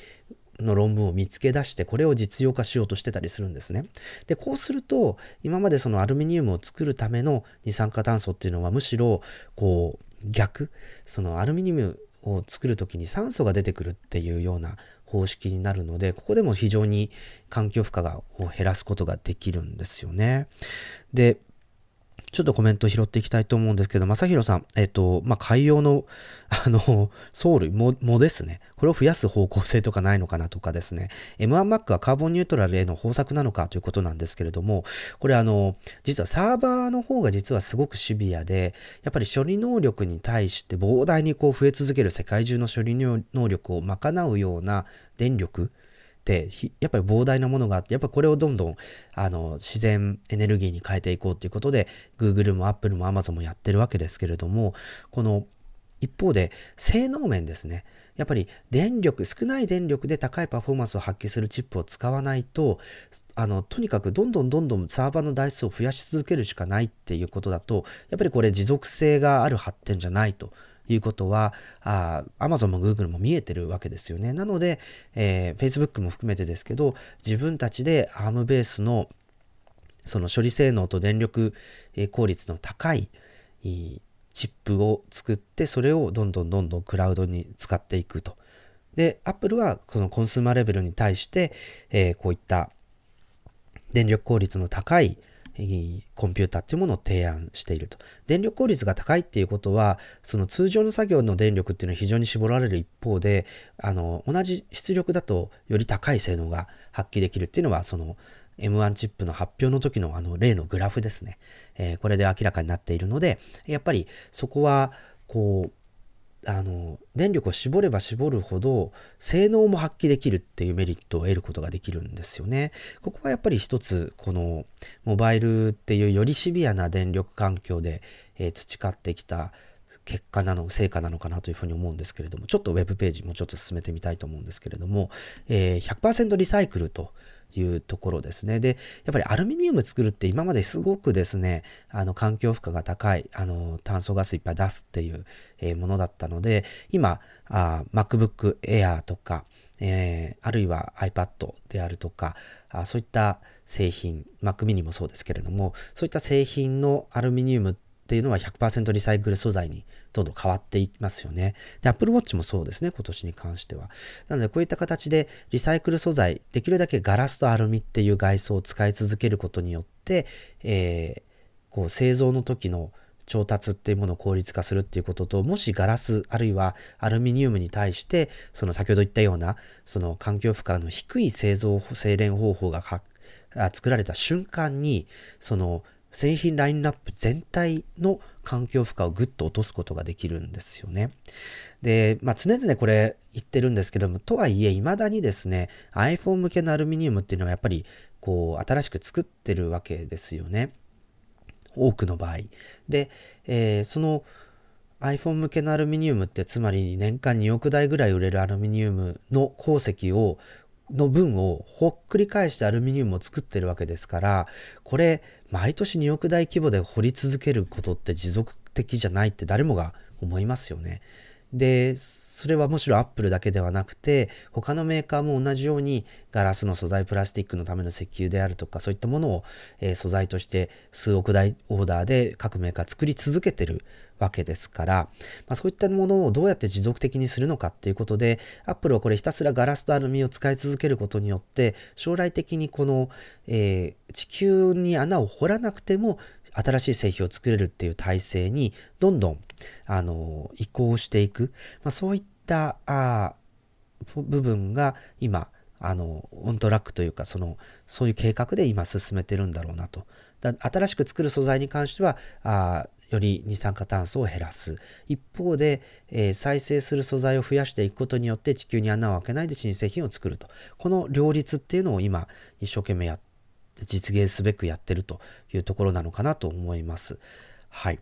の論文を見つけ出してこれを実用化しようとしてたりするんですね。でこうすると今までそのアルミニウムを作るための二酸化炭素っていうのはむしろこう逆そのアルミニウムを作る時に酸素が出てくるっていうような方式になるので、ここでも非常に環境負荷を減らすことができるんですよね。で、ちょっとコメント拾っていきたいと思うんですけど、正宏さん、えっ、と、まあ、海洋の、あの、藻類も、藻ですね。これを増やす方向性とかないのかなとかですね。M1Mac はカーボンニュートラルへの方策なのかということなんですけれども、これあの、実はサーバーの方が実はすごくシビアで、やっぱり処理能力に対して膨大にこう増え続ける世界中の処理能力を賄うような電力、ってやっぱり膨大なものがあってやっぱこれをどんどんあの自然エネルギーに変えていこうということで Google も Apple も Amazon もやってるわけですけれどもこの一方で性能面ですね。やっぱり電力少ない電力で高いパフォーマンスを発揮するチップを使わないとあのとにかくどんどんどんどんサーバーの台数を増やし続けるしかないっていうことだとやっぱりこれ持続性がある発展じゃないということは、あ Amazon も Google も見えてるわけですよね。なので、えー、Facebook も含めてですけど、自分たちで ARM ベースのその処理性能と電力効率の高いチップを作って、それをどんどんどんどんクラウドに使っていくと。で、Apple はこのコンスーマーレベルに対して、えー、こういった電力効率の高いコンピューターっていうものを提案していると。電力効率が高いっていうことは、その通常の作業の電力っていうのは非常に絞られる一方で、あの、同じ出力だとより高い性能が発揮できるっていうのは、その M1 チップの発表の時のあの例のグラフですね。えー、これで明らかになっているので、やっぱりそこは、こう、あの電力を絞れば絞るほど性能も発揮できるっていうメリットを得ることができるんですよね。ここはやっぱり一つこのモバイルっていうよりシビアな電力環境で、えー、培ってきた結果なの成果なのかなというふうに思うんですけれどもちょっとウェブページもちょっと進めてみたいと思うんですけれども、えー、100%リサイクルというところですね。で、やっぱりアルミニウム作るって今まですごくですね、あの環境負荷が高い、あの炭素ガスいっぱい出すっていう、え、ものだったので、今、あ MacBook Air とか、えー、あるいは iPad であるとかあ、そういった製品、Mac mini もそうですけれども、そういった製品のアルミニウムってていうのは100%リサイクル素材にどんどん変わっていきますよね。で、Apple Watch もそうですね、今年に関しては。なので、こういった形でリサイクル素材、できるだけガラスとアルミっていう外装を使い続けることによって、えー、こう製造の時の調達っていうものを効率化するっていうことと、もしガラスあるいはアルミニウムに対して、その先ほど言ったような、その環境負荷の低い製造、精錬方法が作られた瞬間に、その製品ラインナップ全体の環境負荷をぐっと落とすことができるんですよね。で、まあ、常々これ言ってるんですけども、とはいえ、未だにですね、iPhone 向けのアルミニウムっていうのはやっぱり、こう、新しく作ってるわけですよね。多くの場合。で、えー、その iPhone 向けのアルミニウムってつまり年間2億台ぐらい売れるアルミニウムの鉱石をの分をほっくり返してアルミニウムを作ってるわけですからこれ毎年2億台規模で掘り続けることって持続的じゃないって誰もが思いますよね。で、それはむしろアップルだけではなくて、他のメーカーも同じようにガラスの素材、プラスチックのための石油であるとか、そういったものを、えー、素材として数億台オーダーで各メーカー作り続けてるわけですから、まあ、そういったものをどうやって持続的にするのかっていうことで、アップルはこれひたすらガラスとアルミを使い続けることによって、将来的にこの、えー、地球に穴を掘らなくても新しい製品を作れるっていう体制にどんどんあの移行していく、まあ、そういったあ部分が今あのオントラックというかそのそういう計画で今進めてるんだろうなと。だ新しく作る素材に関してはあより二酸化炭素を減らす。一方で、えー、再生する素材を増やしていくことによって地球に穴を開けないで新製品を作ると。この両立っていうのを今一生懸命やって実現すべくやってるというところなのかなと思います。はい。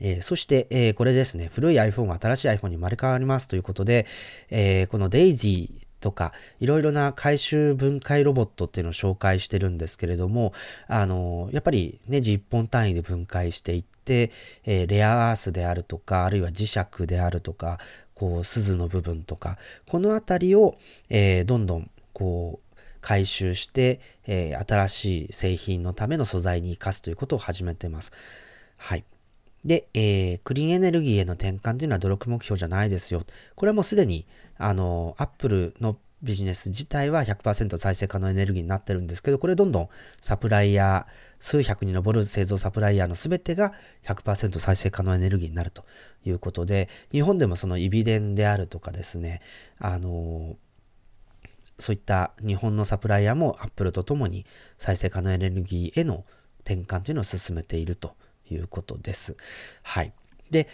えー、そして、えー、これですね、古い iPhone が新しい iPhone に生まれ変わりますということで、えー、この Daisy とか、いろいろな回収分解ロボットっていうのを紹介してるんですけれども、あの、やっぱりネジ1本単位で分解していって、えレアアースであるとか、あるいは磁石であるとか、こう、鈴の部分とか、このあたりを、えどんどん、こう、回収して、えー、新しい製品のための素材に生かすということを始めてます。はい。で、えー、クリーンエネルギーへの転換というのは努力目標じゃないですよ。これはもうすでに、あの、アップルのビジネス自体は100%再生可能エネルギーになってるんですけど、これどんどんサプライヤー、数百に上る製造サプライヤーの全てが100%再生可能エネルギーになるということで、日本でもそのイビデンであるとかですね、あのそういった日本のサプライヤーもアップルとともに再生可能エネルギーへの転換というのを進めているということです。はい。で、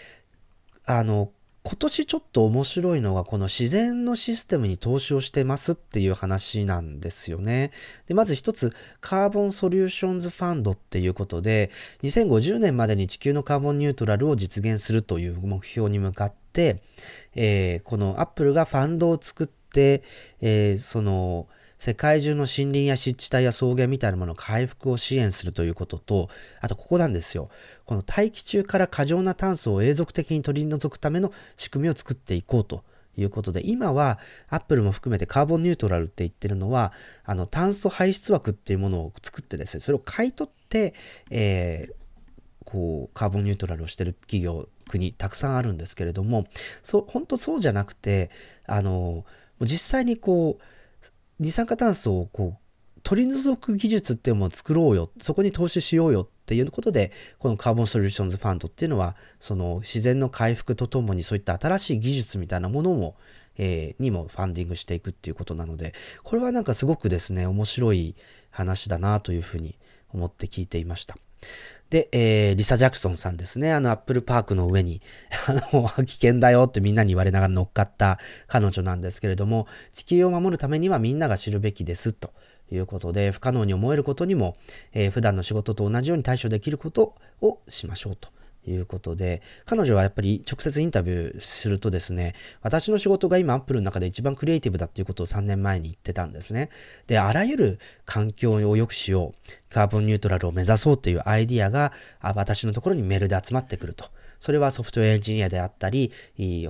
あの、今年ちょっと面白いのがこの自然のシステムに投資をしてますっていう話なんですよね。で、まず一つ、カーボンソリューションズファンドっていうことで、2050年までに地球のカーボンニュートラルを実現するという目標に向かって、えー、このアップルがファンドを作って、えー、その、世界中の森林や湿地帯や草原みたいなものの回復を支援するということと、あとここなんですよ。この大気中から過剰な炭素を永続的に取り除くための仕組みを作っていこうということで、今はアップルも含めてカーボンニュートラルって言ってるのは、あの炭素排出枠っていうものを作ってですね、それを買い取って、えー、こう、カーボンニュートラルをしてる企業、国、たくさんあるんですけれども、そう、本当そうじゃなくて、あの、実際にこう、二酸化炭素をこう取り除く技術っていうものを作ろうよそこに投資しようよっていうことでこのカーボンソリューションズファンドっていうのはその自然の回復とともにそういった新しい技術みたいなものも、えー、にもファンディングしていくっていうことなのでこれはなんかすごくですね面白い話だなというふうに思って聞いていました。で、えー、リサ・ジャクソンさんですね。あの、アップルパークの上に、あの、危険だよってみんなに言われながら乗っかった彼女なんですけれども、地球を守るためにはみんなが知るべきですということで、不可能に思えることにも、えー、普段の仕事と同じように対処できることをしましょうということで、彼女はやっぱり直接インタビューするとですね、私の仕事が今アップルの中で一番クリエイティブだっていうことを3年前に言ってたんですね。で、あらゆる環境を良くしよう、カーボンニュートラルを目指そうっていうアイディアが私のところにメールで集まってくると。それはソフトウェアエンジニアであったり、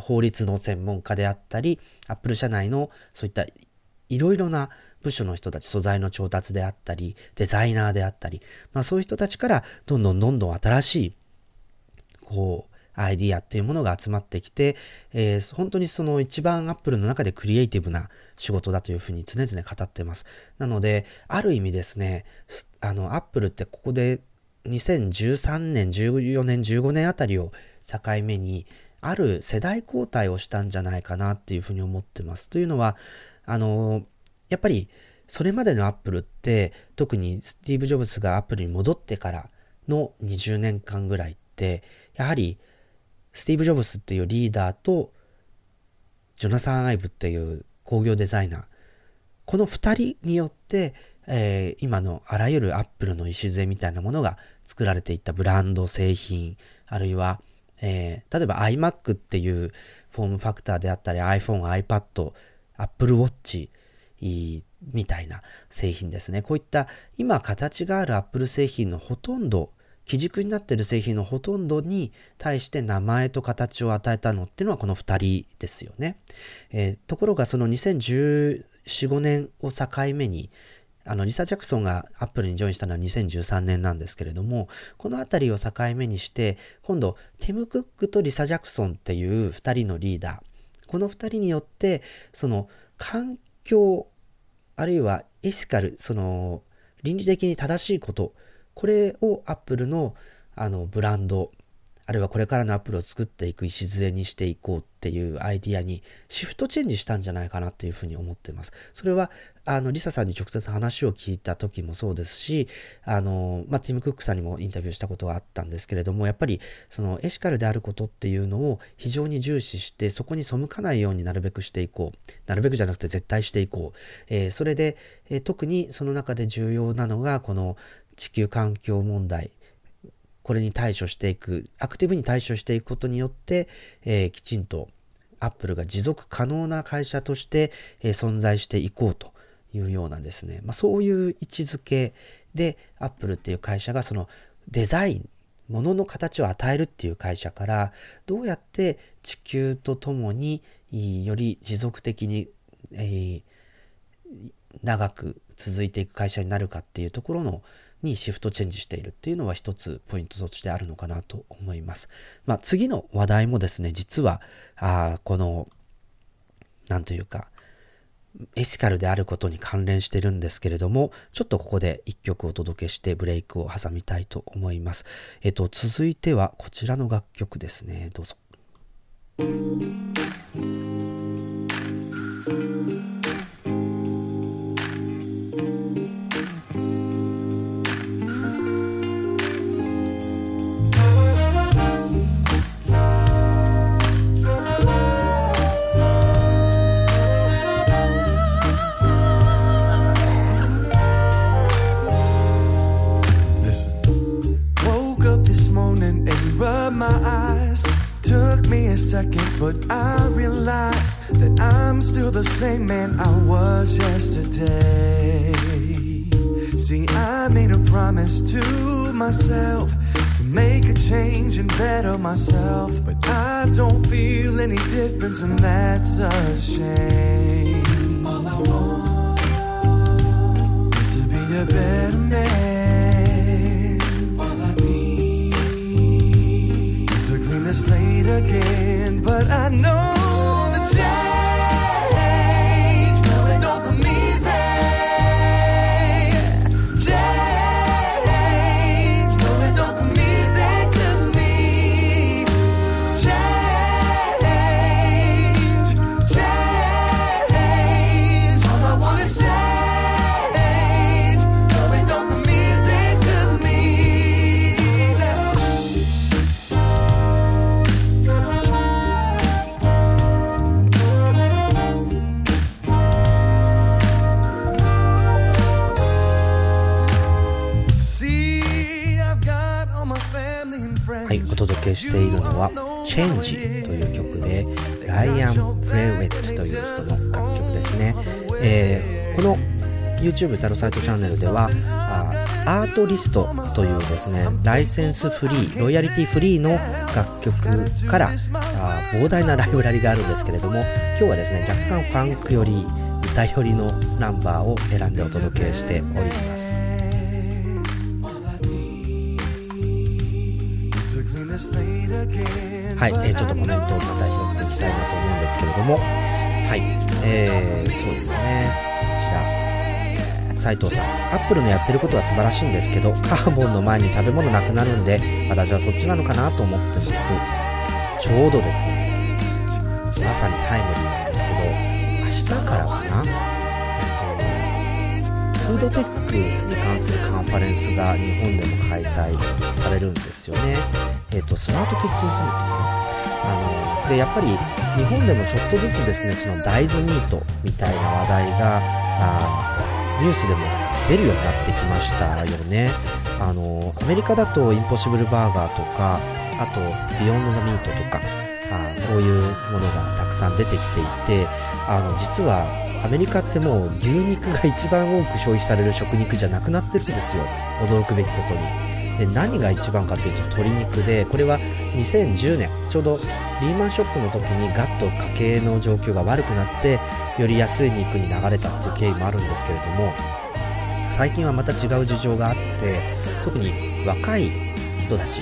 法律の専門家であったり、アップル社内のそういったいろいろな部署の人たち、素材の調達であったり、デザイナーであったり、まあそういう人たちからどんどんどんどん新しいこう、アイディアっていうものが集まってきて、えー、本当にその一番アップルの中でクリエイティブな仕事だというふうに常々語ってます。なので、ある意味ですね、あの、アップルってここで2013年、14年、15年あたりを境目に、ある世代交代をしたんじゃないかなっていうふうに思ってます。というのは、あの、やっぱりそれまでのアップルって、特にスティーブ・ジョブズがアップルに戻ってからの20年間ぐらいっ、やはりスティーブ・ジョブスっていうリーダーとジョナサン・アイブっていう工業デザイナー、この2人によって、えー、今のあらゆるアップルの礎みたいなものが作られていったブランド、製品、あるいは、えー、例えば iMac っていうフォームファクターであったり iPhone、iPad、Apple Watch みたいな製品ですね。こういった今形がある Apple 製品のほとんど基軸になっている製品のほとんどに対して名前と形を与えたのっていうのはこの2人ですよね。えー、ところがその2014、5年を境目にあの、リサ・ジャクソンがアップルにジョインしたのは2013年なんですけれども、このあたりを境目にして、今度、ティム・クックとリサ・ジャクソンっていう2人のリーダー、この2人によって、その、環境、あるいはエシカル、その、倫理的に正しいこと、これをアップルのあのブランド、あるいはこれからのアップルを作っていく礎にしていこうっていうアイディアにシフトチェンジしたんじゃないかなっていうふうに思ってます。それは、あの、リサさんに直接話を聞いた時もそうですし、あの、まあ、ティム・クックさんにもインタビューしたことがあったんですけれども、やっぱり、そのエシカルであることっていうのを非常に重視して、そこに背かないようになるべくしていこう。なるべくじゃなくて絶対していこう。えー、それで、えー、特にその中で重要なのが、この地球環境問題、これに対処していく、アクティブに対処していくことによって、えー、きちんとアップルが持続可能な会社として、えー、存在していこうというようなですね、まあ、そういう位置づけでアップルっていう会社がそのデザイン、ものの形を与えるっていう会社からどうやって地球とともにより持続的に、えー、長く続いていく会社になるかっていうところのにシフトチェンジしているっていうのは一つポイントとしてあるのかなと思います。まあ、次の話題もですね、実は、あこの、なんというか、エシカルであることに関連してるんですけれども、ちょっとここで一曲お届けしてブレイクを挟みたいと思います。えっと、続いてはこちらの楽曲ですね。どうぞ。Second, but I realize that I'm still the same man I was yesterday. See, I made a promise to myself to make a change and better myself, but I don't feel any difference, and that's a shame. All I want is to be a better man. It's late again, but I know しているのは「Change」という曲でライアン・プレウェットという人の楽曲ですね、えー、この YouTube タロサイトチャンネルではアートリストというですねライセンスフリーロイヤリティフリーの楽曲からあ膨大なライブラリがあるんですけれども今日はですね若干ファンクより歌寄りのナンバーを選んでお届けしております。はい、えー、ちょっとコメントをまた拾っていきたいなと思うんですけれども、はい、えー、そうですね、こちら、斉藤さん、アップルのやってることは素晴らしいんですけど、カーボンの前に食べ物なくなるんで、私はそっちなのかなと思ってます。ちょうどですね、まさにタイムリーなんですけど、明日からかな、フードテックに関するカンファレンスが日本でも開催されるんですよね。えっ、ー、と、スマートキッチンサミットかな。あの、で、やっぱり日本でもちょっとずつですね、その大豆ミートみたいな話題が、あニュースでも出るようになってきましたよね。あの、アメリカだとインポッシブルバーガーとか、あと、ビヨンドザミートとか、あこういうものがたくさん出てきていて、あの、実はアメリカってもう牛肉が一番多く消費される食肉じゃなくなってるんですよ。驚くべきことに。で何が一番かというと鶏肉でこれは2010年ちょうどリーマンショックの時にガッと家計の状況が悪くなってより安い肉に流れたっていう経緯もあるんですけれども最近はまた違う事情があって特に若い人たち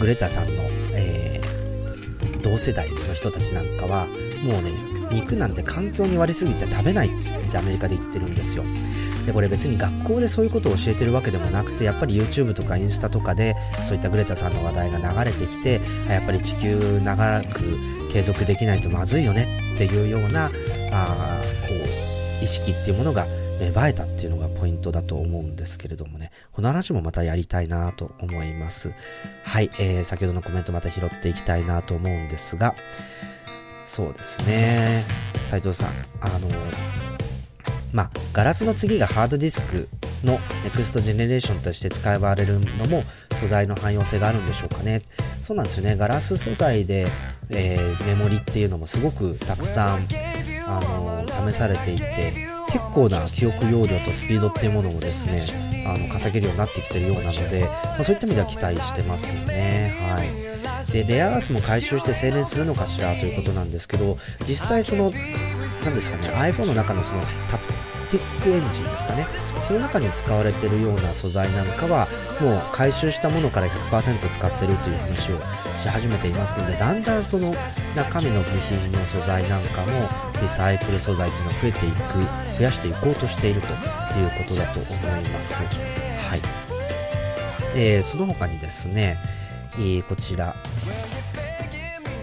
グレタさんの、えー、同世代の人たちなんかはもうね肉なんて環境に悪すぎて食べないってアメリカで言ってるんですよ。でこれ別に学校でそういうことを教えてるわけでもなくてやっぱり YouTube とかインスタとかでそういったグレタさんの話題が流れてきてやっぱり地球長く継続できないとまずいよねっていうようなあこう意識っていうものが芽生えたっていうのがポイントだと思うんですけれどもね、この話もまたやりたいなと思います。はい、えー、先ほどのコメントまた拾っていきたいなと思うんですが、そうですね、斉藤さん、あの、まあ、ガラスの次がハードディスクのネクストジェネレーションとして使われるのも素材の汎用性があるんでしょうかね。そうなんですよね。ガラス素材で、えー、メモリっていうのもすごくたくさん、あのー、試されていて、結構な記憶容量とスピードっていうものもですね、あの稼げるようになってきてるようなので、まあ、そういった意味では期待してますよね。はい。で、レアアースも回収して精錬するのかしらということなんですけど、実際その、何ですかね、iPhone の中のそのタッティックエンジンですかねこの中に使われているような素材なんかはもう回収したものから100%使ってるという話をし始めていますのでだんだんその中身の部品の素材なんかもリサイクル素材っていうのは増えていく増やしていこうとしているということだと思います。はい、えー、その他にですね、え、こちら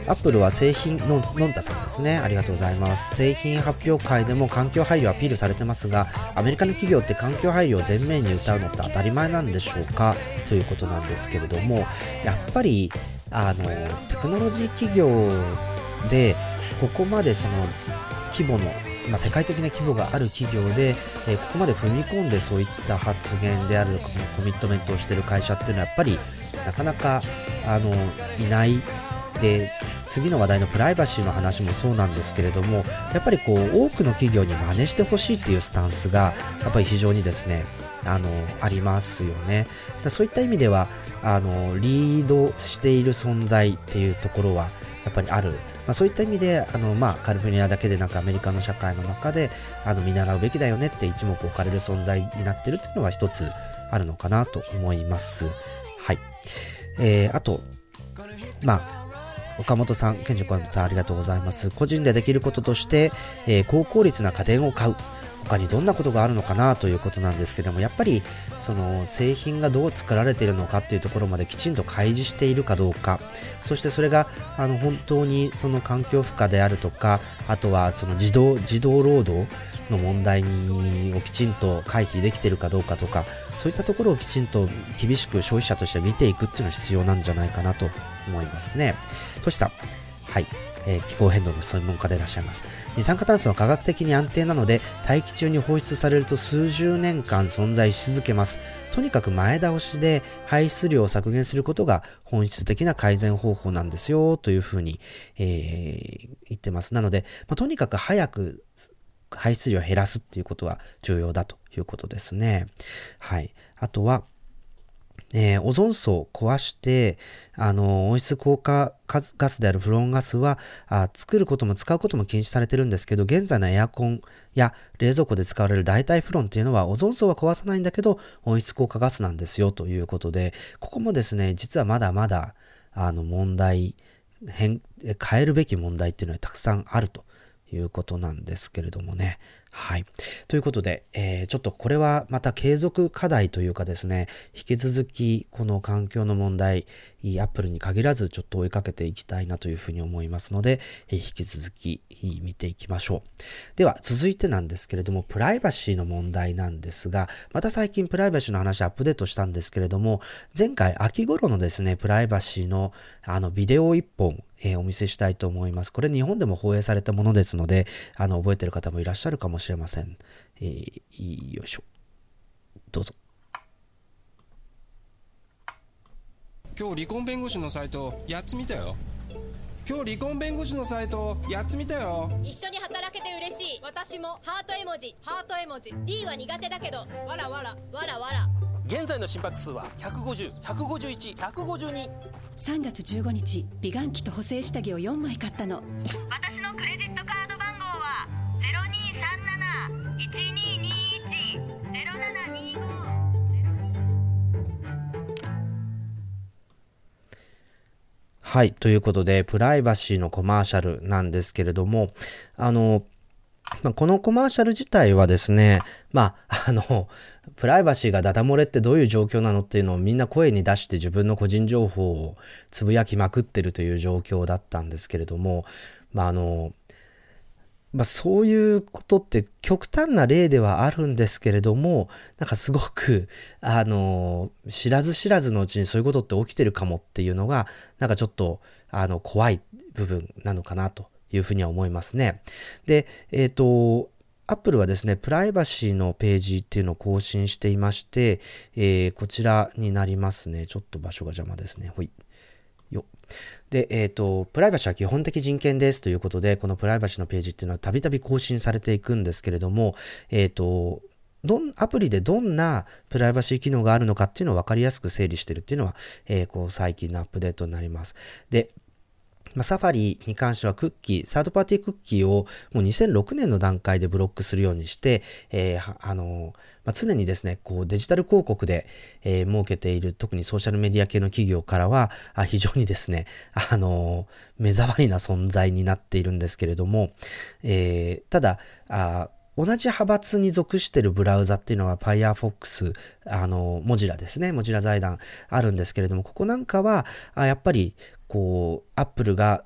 アップルは製品の、のんたさんですね。ありがとうございます。製品発表会でも環境配慮アピールされてますが、アメリカの企業って環境配慮を前面に歌うのって当たり前なんでしょうか？ということなんですけれども、やっぱり、あの、テクノロジー企業で、ここまでその規模のまあ、世界的な規模がある企業で、えー、ここまで踏み込んでそういった発言であるとかコミットメントをしている会社っていうのはやっぱりなかなかあのいない。で次の話題のプライバシーの話もそうなんですけれどもやっぱりこう多くの企業に真似してほしいっていうスタンスがやっぱり非常にですねあのありますよね。だそういった意味ではあのリードしている存在っていうところはやっぱりあるまあ、そういった意味であの、まあ、カリフォルニアだけでなくアメリカの社会の中であの見習うべきだよねって一目置かれる存在になってるっていうのは一つあるのかなと思います。はい。えー、あと、まあ、岡本さん、健二君さんありがとうございます。個人でできることとして、えー、高効率な家電を買う。他にどんなことがあるのかなということなんですけどもやっぱりその製品がどう作られているのかっていうところまできちんと開示しているかどうかそしてそれがあの本当にその環境負荷であるとかあとはその自動自動労働の問題をきちんと回避できているかどうかとかそういったところをきちんと厳しく消費者として見ていくっていうのは必要なんじゃないかなと思いますね。としさん、はい。えー、気候変動の専門家でいらっしゃいます。二酸化炭素は科学的に安定なので、大気中に放出されると数十年間存在し続けます。とにかく前倒しで排出量を削減することが本質的な改善方法なんですよ、というふうに、えー、言ってます。なので、まあ、とにかく早く排出量を減らすっていうことは重要だということですね。はい。あとは、えー、オゾン層を壊して、あの、温室効果ガスであるフロンガスはあ、作ることも使うことも禁止されてるんですけど、現在のエアコンや冷蔵庫で使われる代替フロンっていうのは、オゾン層は壊さないんだけど、温室効果ガスなんですよということで、ここもですね、実はまだまだ、あの、問題、変、変えるべき問題っていうのはたくさんあるということなんですけれどもね。はい。ということで、えー、ちょっとこれはまた継続課題というかですね、引き続きこの環境の問題、アップルに限らずちょっと追いかけていきたいなというふうに思いますので、えー、引き続き見ていきましょう。では、続いてなんですけれども、プライバシーの問題なんですが、また最近プライバシーの話アップデートしたんですけれども、前回秋頃のですね、プライバシーのあのビデオ1本、えー、お見せしたいと思います。これ日本でも放映されたものですので、あの、覚えてる方もいらっしゃるかもしれません。えー、よいしょ。どうぞ。今日離婚弁護士のサイト8つ見たよ。今日離婚弁護士のサイト8つ見たよ一緒に働けて嬉しい私もハート絵文字ハート絵文字 D は苦手だけどわらわらわらわら現在の心拍数は15015152 3月15日美顔器と補正下着を4枚買ったの私のクレジットカード番号ははい。ということで、プライバシーのコマーシャルなんですけれども、あの、まあ、このコマーシャル自体はですね、まあ、あの、プライバシーがダダ漏れってどういう状況なのっていうのをみんな声に出して自分の個人情報をつぶやきまくってるという状況だったんですけれども、まあ、あの、まあ、そういうことって極端な例ではあるんですけれども、なんかすごく、あの、知らず知らずのうちにそういうことって起きてるかもっていうのが、なんかちょっと、あの、怖い部分なのかなというふうには思いますね。で、えっ、ー、と、アップルはですね、プライバシーのページっていうのを更新していまして、えー、こちらになりますね。ちょっと場所が邪魔ですね。ほい。よ。で、えっ、ー、と、プライバシーは基本的人権ですということで、このプライバシーのページっていうのはたびたび更新されていくんですけれども、えっ、ー、と、どん、アプリでどんなプライバシー機能があるのかっていうのを分かりやすく整理してるっていうのは、えー、こう最近のアップデートになります。で、ま、サファリに関してはクッキー、サードパーティークッキーをもう2006年の段階でブロックするようにして、えー、あの、まあ、常にですね、こうデジタル広告で、えー、設けている、特にソーシャルメディア系の企業からは、あ非常にですね、あの、目障りな存在になっているんですけれども、えー、ただ、あ同じ派閥に属してるブラウザっていうのは Firefox、あの、モジラですね。モジラ財団あるんですけれども、ここなんかは、あやっぱり、こう、Apple が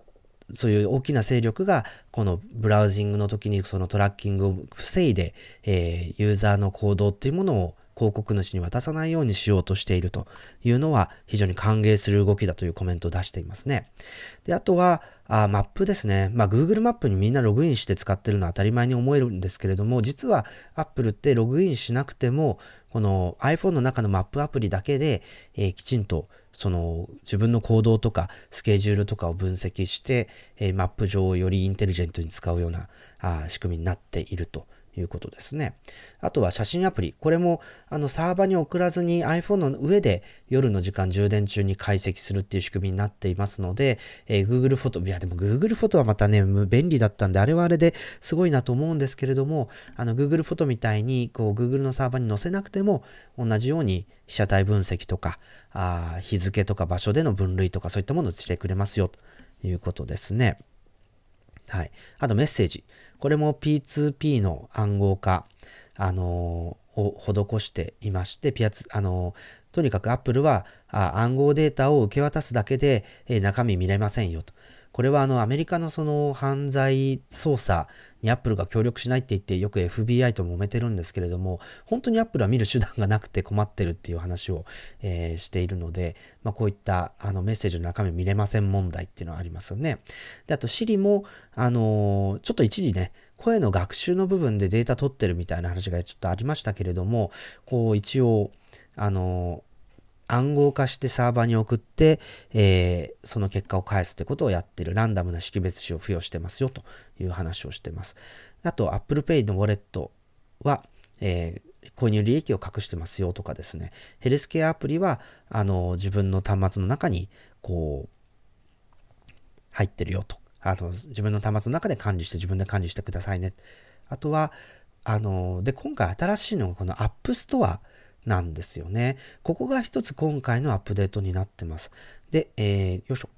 そういう大きな勢力がこのブラウジングの時にそのトラッキングを防いで、えー、ユーザーの行動っていうものを広告主に渡さないようにしようとしているというのは非常に歓迎する動きだというコメントを出していますね。で、あとは、あマップですね。まあ、Google マップにみんなログインして使ってるのは当たり前に思えるんですけれども、実は Apple ってログインしなくても、この iPhone の中のマップアプリだけで、えー、きちんとその自分の行動とかスケジュールとかを分析して、えー、マップ上をよりインテリジェントに使うようなあ仕組みになっているということですね。あとは写真アプリ。これもあのサーバーに送らずに iPhone の上で夜の時間充電中に解析するっていう仕組みになっていますので、えー、Google フォト、いやでも Google フォトはまたね、便利だったんで、あれはあれですごいなと思うんですけれども、あの Google フォトみたいにこう Google のサーバーに載せなくても同じように被写体分析とか、あ日付とか場所での分類とかそういったものをしてくれますよということですね。はい。あとメッセージ。これも P2P の暗号化、あのー、を施していまして、ピアツ、あのー、とにかく Apple は暗号データを受け渡すだけで、え、中身見れませんよと。これはあのアメリカのその犯罪捜査にアップルが協力しないって言ってよく FBI と揉めてるんですけれども本当にアップルは見る手段がなくて困ってるっていう話を、えー、しているので、まあ、こういったあのメッセージの中身見れません問題っていうのはありますよね。であと Siri も、あのー、ちょっと一時ね声の学習の部分でデータ取ってるみたいな話がちょっとありましたけれどもこう一応あのー暗号化してサーバーに送って、えー、その結果を返すってことをやってるランダムな識別子を付与してますよという話をしてます。あと Apple Pay のウォレットは、えー、購入利益を隠してますよとかですね、ヘルスケアアプリはあの自分の端末の中にこう入ってるよと。あの自分の端末の中で管理して自分で管理してくださいね。あとは、あの、で、今回新しいのがこの App Store なんですよね。ここが一つ今回のアップデートになってます。で、えー、よいしょ。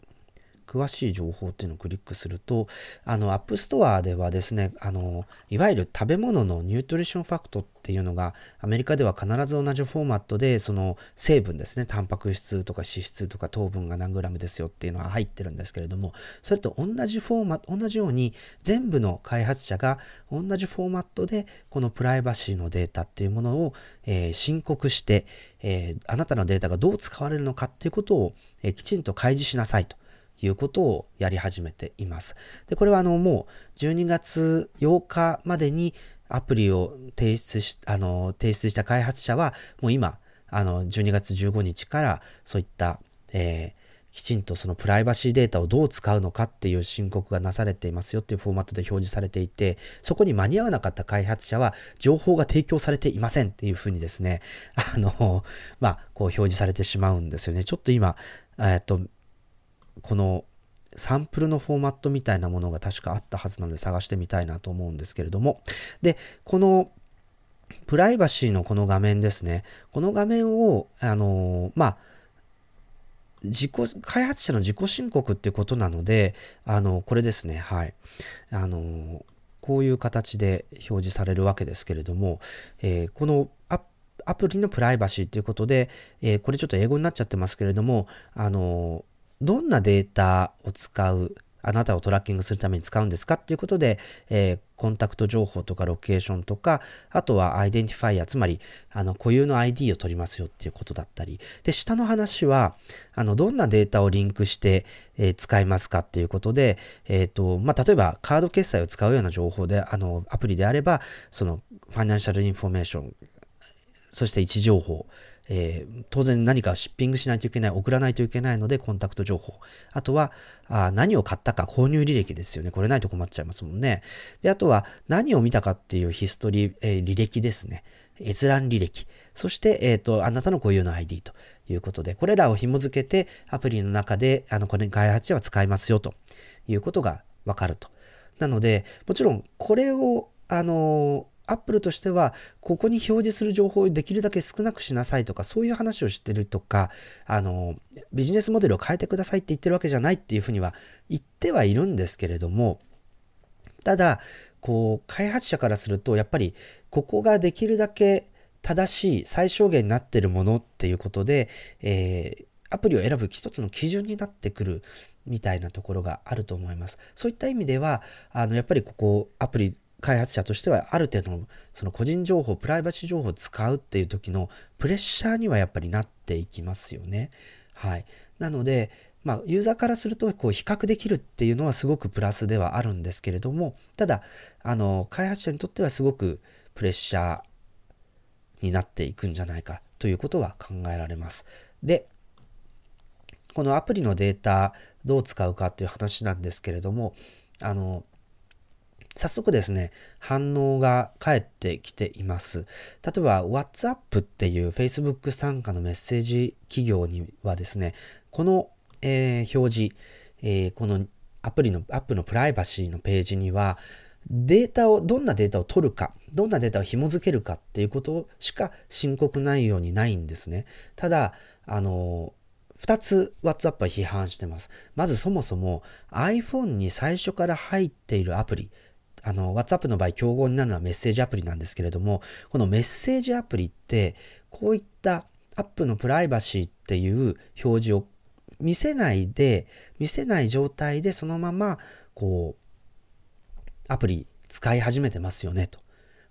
詳しい情報っていうのをクリックすると、あの、アップストアではですね、あの、いわゆる食べ物の nutrition fact っていうのが、アメリカでは必ず同じフォーマットで、その成分ですね、タンパク質とか脂質とか糖分が何グラムですよっていうのは入ってるんですけれども、それと同じフォーマット、同じように、全部の開発者が同じフォーマットで、このプライバシーのデータっていうものを、えー、申告して、えー、あなたのデータがどう使われるのかっていうことを、えー、きちんと開示しなさいと。いうことをやり始めています。で、これはあのもう12月8日までにアプリを提出し、あの、提出した開発者はもう今、あの、12月15日からそういった、えー、きちんとそのプライバシーデータをどう使うのかっていう申告がなされていますよっていうフォーマットで表示されていて、そこに間に合わなかった開発者は情報が提供されていませんっていうふうにですね、あの、まあ、こう表示されてしまうんですよね。ちょっと今、えっと、このサンプルのフォーマットみたいなものが確かあったはずなので探してみたいなと思うんですけれども。で、このプライバシーのこの画面ですね。この画面を、あのまあ、自己、開発者の自己申告っていうことなので、あの、これですね。はい。あのこういう形で表示されるわけですけれども、えー、このアプリのプライバシーということで、えー、これちょっと英語になっちゃってますけれども、あのどんなデータを使う、あなたをトラッキングするために使うんですかっていうことで、えー、コンタクト情報とかロケーションとか、あとは identifier、つまり、あの、固有の ID を取りますよっていうことだったり、で、下の話は、あの、どんなデータをリンクして、えー、使いますかっていうことで、えっ、ー、と、まあ、例えば、カード決済を使うような情報で、あの、アプリであれば、その、 financial information、そして位置情報、えー、当然何か shipping しないといけない、送らないといけないので、コンタクト情報。あとは、あ何を買ったか購入履歴ですよね。これないと困っちゃいますもんね。で、あとは、何を見たかっていうヒストリー、えー、履歴ですね。閲覧履歴。そして、えっ、ー、と、あなたの固有の ID ということで、これらを紐付けてアプリの中で、あの、これ開発者は使いますよということがわかると。なので、もちろんこれを、あの、アップルとしては、ここに表示する情報をできるだけ少なくしなさいとか、そういう話をしてるとか、あの、ビジネスモデルを変えてくださいって言ってるわけじゃないっていうふうには言ってはいるんですけれども、ただ、こう、開発者からすると、やっぱり、ここができるだけ正しい、最小限になってるものっていうことで、えー、アプリを選ぶ一つの基準になってくるみたいなところがあると思います。そういった意味では、あの、やっぱりここ、アプリ開発者としてはある程度のその個人情報、プライバシー情報を使うっていう時のプレッシャーにはやっぱりなっていきますよね。はい。なので、まあ、ユーザーからするとこう比較できるっていうのはすごくプラスではあるんですけれども、ただ、あの、開発者にとってはすごくプレッシャーになっていくんじゃないかということは考えられます。で、このアプリのデータどう使うかっていう話なんですけれども、あの、早速ですね、反応が返ってきています。例えば、WhatsApp っていう Facebook 参加のメッセージ企業にはですね、この、えー、表示、えー、このアプリの、アップのプライバシーのページには、データを、どんなデータを取るか、どんなデータを紐付けるかっていうことしか申告内容にないんですね。ただ、あの、二つ WhatsApp は批判してます。まずそもそも iPhone に最初から入っているアプリ、あの、WhatsApp の場合、競合になるのはメッセージアプリなんですけれども、このメッセージアプリって、こういったアップのプライバシーっていう表示を見せないで、見せない状態でそのまま、こう、アプリ使い始めてますよね、と。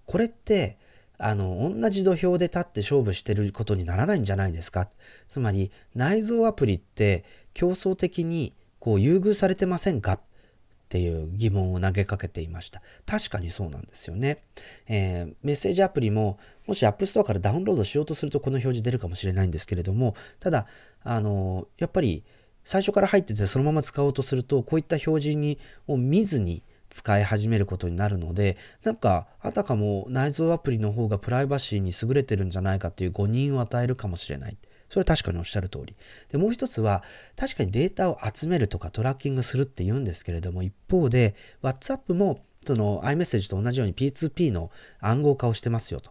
これって、あの、同じ土俵で立って勝負してることにならないんじゃないですか。つまり、内蔵アプリって競争的にこう優遇されてませんか？っていう疑問を投げかけていました。確かにそうなんですよね。えー、メッセージアプリも、もし App Store からダウンロードしようとするとこの表示出るかもしれないんですけれども、ただ、あの、やっぱり最初から入っててそのまま使おうとすると、こういった表示にを見ずに使い始めることになるので、なんか、あたかも内蔵アプリの方がプライバシーに優れてるんじゃないかっていう誤認を与えるかもしれない。それは確かにおっしゃる通り。で、もう一つは、確かにデータを集めるとかトラッキングするって言うんですけれども、一方で、WhatsApp も、その iMessage と同じように P2P の暗号化をしてますよと。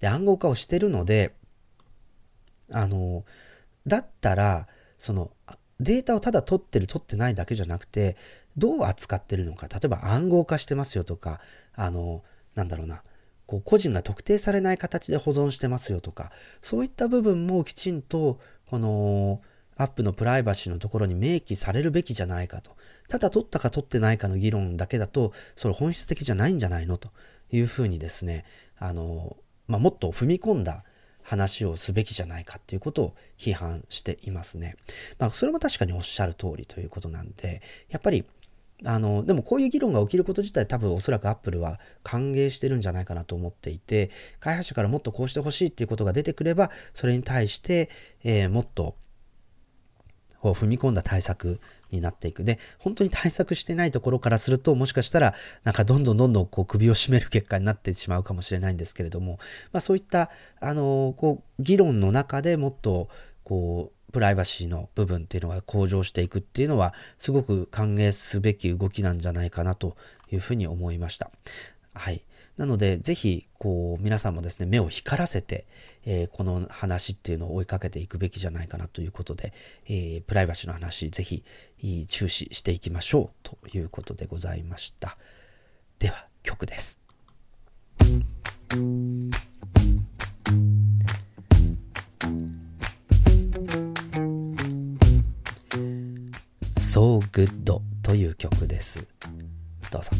で、暗号化をしてるので、あの、だったら、その、データをただ取ってる取ってないだけじゃなくて、どう扱ってるのか。例えば暗号化してますよとか、あの、なんだろうな。こう個人が特定されない形で保存してますよとか、そういった部分もきちんと、この、アップのプライバシーのところに明記されるべきじゃないかと。ただ取ったか取ってないかの議論だけだと、それ本質的じゃないんじゃないのというふうにですね、あの、まあ、もっと踏み込んだ話をすべきじゃないかっていうことを批判していますね。まあ、それも確かにおっしゃる通りということなんで、やっぱりあの、でもこういう議論が起きること自体多分おそらくアップルは歓迎してるんじゃないかなと思っていて、開発者からもっとこうしてほしいっていうことが出てくれば、それに対して、えー、もっとこう踏み込んだ対策になっていく。で、本当に対策してないところからすると、もしかしたら、なんかどんどんどんどんこう首を絞める結果になってしまうかもしれないんですけれども、まあそういった、あの、こう、議論の中でもっと、こう、プライバシーの部分っていうのが向上していくっていうのは、すごく歓迎すべき動きなんじゃないかなというふうに思いました。はい。なので、ぜひ、こう、皆さんもですね、目を光らせて、えー、この話っていうのを追いかけていくべきじゃないかなということで、えー、プライバシーの話、ぜひ、注視していきましょうということでございました。では、曲です。So Good という曲です。どうぞ。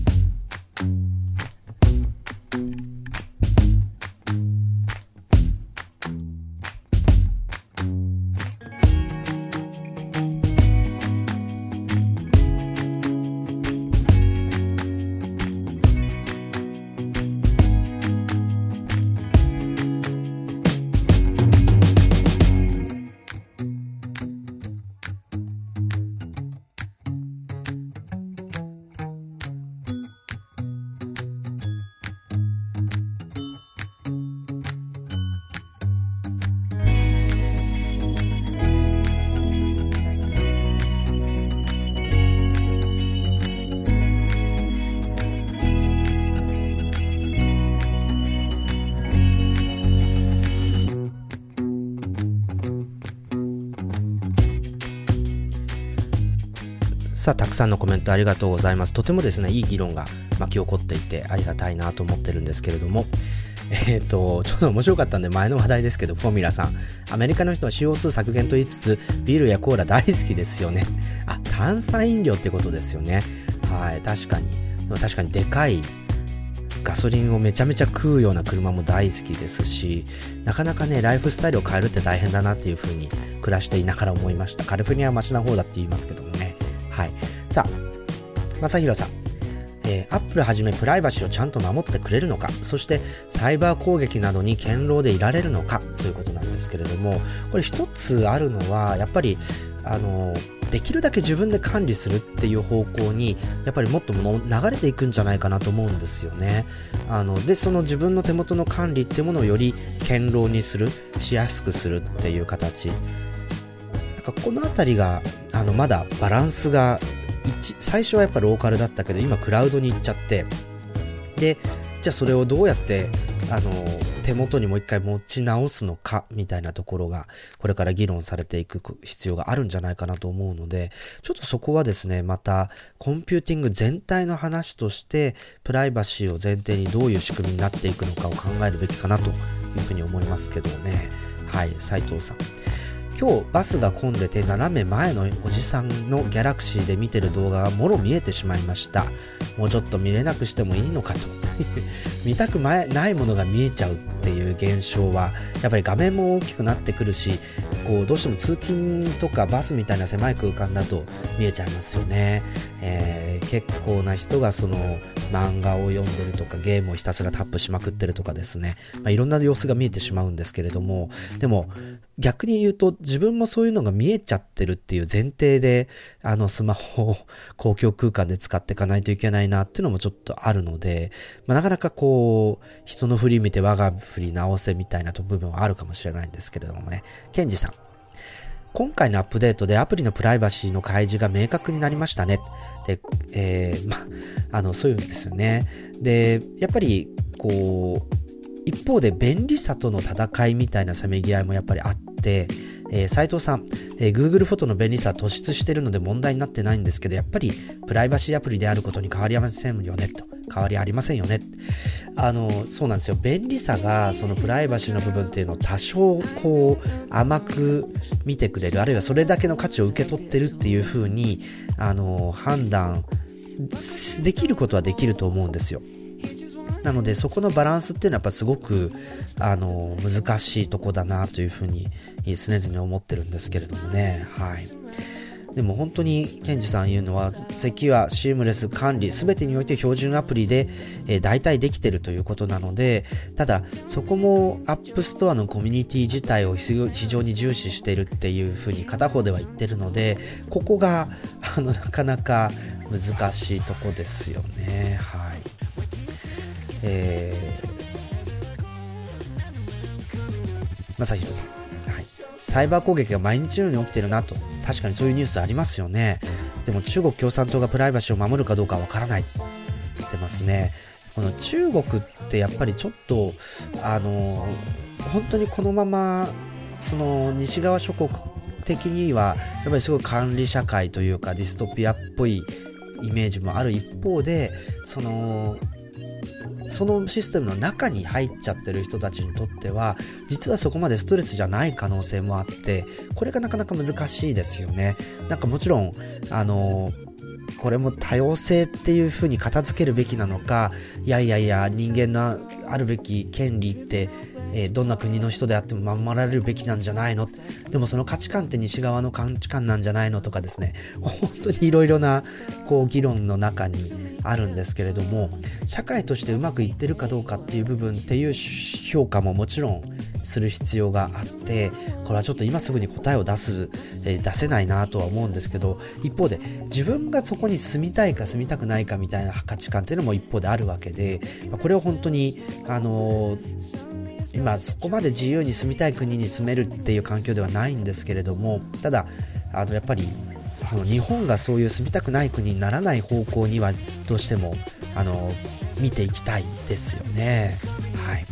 さあ、たくさんのコメントありがとうございます。とてもですね、いい議論が巻き起こっていてありがたいなと思ってるんですけれども、えっ、ー、と、ちょっと面白かったんで前の話題ですけど、フォーミュラさん。アメリカの人は CO2 削減と言いつつ、ビールやコーラ大好きですよね。あ、炭酸飲料ってことですよね。はい、確かに。確かにでかいガソリンをめちゃめちゃ食うような車も大好きですし、なかなかね、ライフスタイルを変えるって大変だなっていう風に暮らしていながら思いました。カリフォルニアはマシな方だって言いますけどもね。はい。さあ、まさひろさん。えー、アップルはじめプライバシーをちゃんと守ってくれるのか、そしてサイバー攻撃などに堅牢でいられるのかということなんですけれども、これ一つあるのは、やっぱり、あのできるだけ自分で管理するっていう方向にやっぱりもっとも流れていくんじゃないかなと思うんですよねあのでその自分の手元の管理っていうものをより堅牢にするしやすくするっていう形かこの辺りがあのまだバランスが最初はやっぱローカルだったけど今クラウドに行っちゃってでじゃあそれをどうやってあの手元にもう一回持ち直すのかみたいなところがこれから議論されていく必要があるんじゃないかなと思うのでちょっとそこはですねまたコンピューティング全体の話としてプライバシーを前提にどういう仕組みになっていくのかを考えるべきかなというふうに思いますけどね。はい斉藤さん。今日バスが混んでて斜め前のおじさんのギャラクシーで見てる動画がもろ見えてしまいました。もうちょっと見れなくしてもいいのかと。見たくないものが見えちゃうっていう現象はやっぱり画面も大きくなってくるしこうどうしても通勤とかバスみたいな狭い空間だと見えちゃいますよね、えー、結構な人がその漫画を読んでるとかゲームをひたすらタップしまくってるとかですね、まあ、いろんな様子が見えてしまうんですけれども。でも逆に言うと自分もそういうのが見えちゃってるっていう前提であのスマホを公共空間で使っていかないといけないなっていうのもちょっとあるので、まあ、なかなかこう人の振り見て我が振り直せみたいな部分はあるかもしれないんですけれどもねケンジさん今回のアップデートでアプリのプライバシーの開示が明確になりましたね。で、えー、ま、あの、そういうんですよね。で、やっぱり、こう、一方で便利さとの戦いみたいなせめぎ合いもやっぱりあって、えー、斉藤さん、えー、Google フォトの便利さ突出してるので問題になってないんですけど、やっぱりプライバシーアプリであることに変わりありませんよね、と。変わりありませんよね。あの、そうなんですよ。便利さが、そのプライバシーの部分っていうのを多少こう、甘く見てくれる、あるいはそれだけの価値を受け取ってるっていう風に、あの、判断できることはできると思うんですよ。なのでそこのバランスっていうのはやっぱすごくあの難しいとこだなというふうに常々思ってるんですけれどもね。はい。でも本当にケンジさん言うのは、咳はシームレス管理、すべてにおいて標準アプリで、えー、代替できてるということなので、ただ、そこもアップストアのコミュニティ自体を非常に重視しているっていうふうに片方では言ってるので、ここが、あの、なかなか難しいとこですよね。はい。まさひろさん、はい。サイバー攻撃が毎日のように起きてるなと。確かにそういうニュースありますよね。でも中国共産党がプライバシーを守るかどうかわからない。言ってますね。この中国ってやっぱりちょっと、あの、本当にこのまま、その西側諸国的には、やっぱりすごい管理社会というかディストピアっぽいイメージもある一方で、その、そのシステムの中に入っちゃってる人たちにとっては実はそこまでストレスじゃない可能性もあってこれがなかなか難しいですよね。なんかもちろんあのこれも多様性っていうふうに片付けるべきなのかいやいやいや人間のあるべき権利ってえー、どんな国の人であっても守られるべきなんじゃないの？でもその価値観って西側の価値観なんじゃないのとかですね。本当にいろいろなこう議論の中にあるんですけれども社会としてうまくいってるかどうかっていう部分っていう評価ももちろんする必要があってこれはちょっと今すぐに答えを出す、えー、出せないなとは思うんですけど一方で自分がそこに住みたいか住みたくないかみたいな価値観っていうのも一方であるわけでこれを本当にあのー今そこまで自由に住みたい国に住めるっていう環境ではないんですけれどもただあのやっぱりその日本がそういう住みたくない国にならない方向にはどうしてもあの見ていきたいですよね。はい。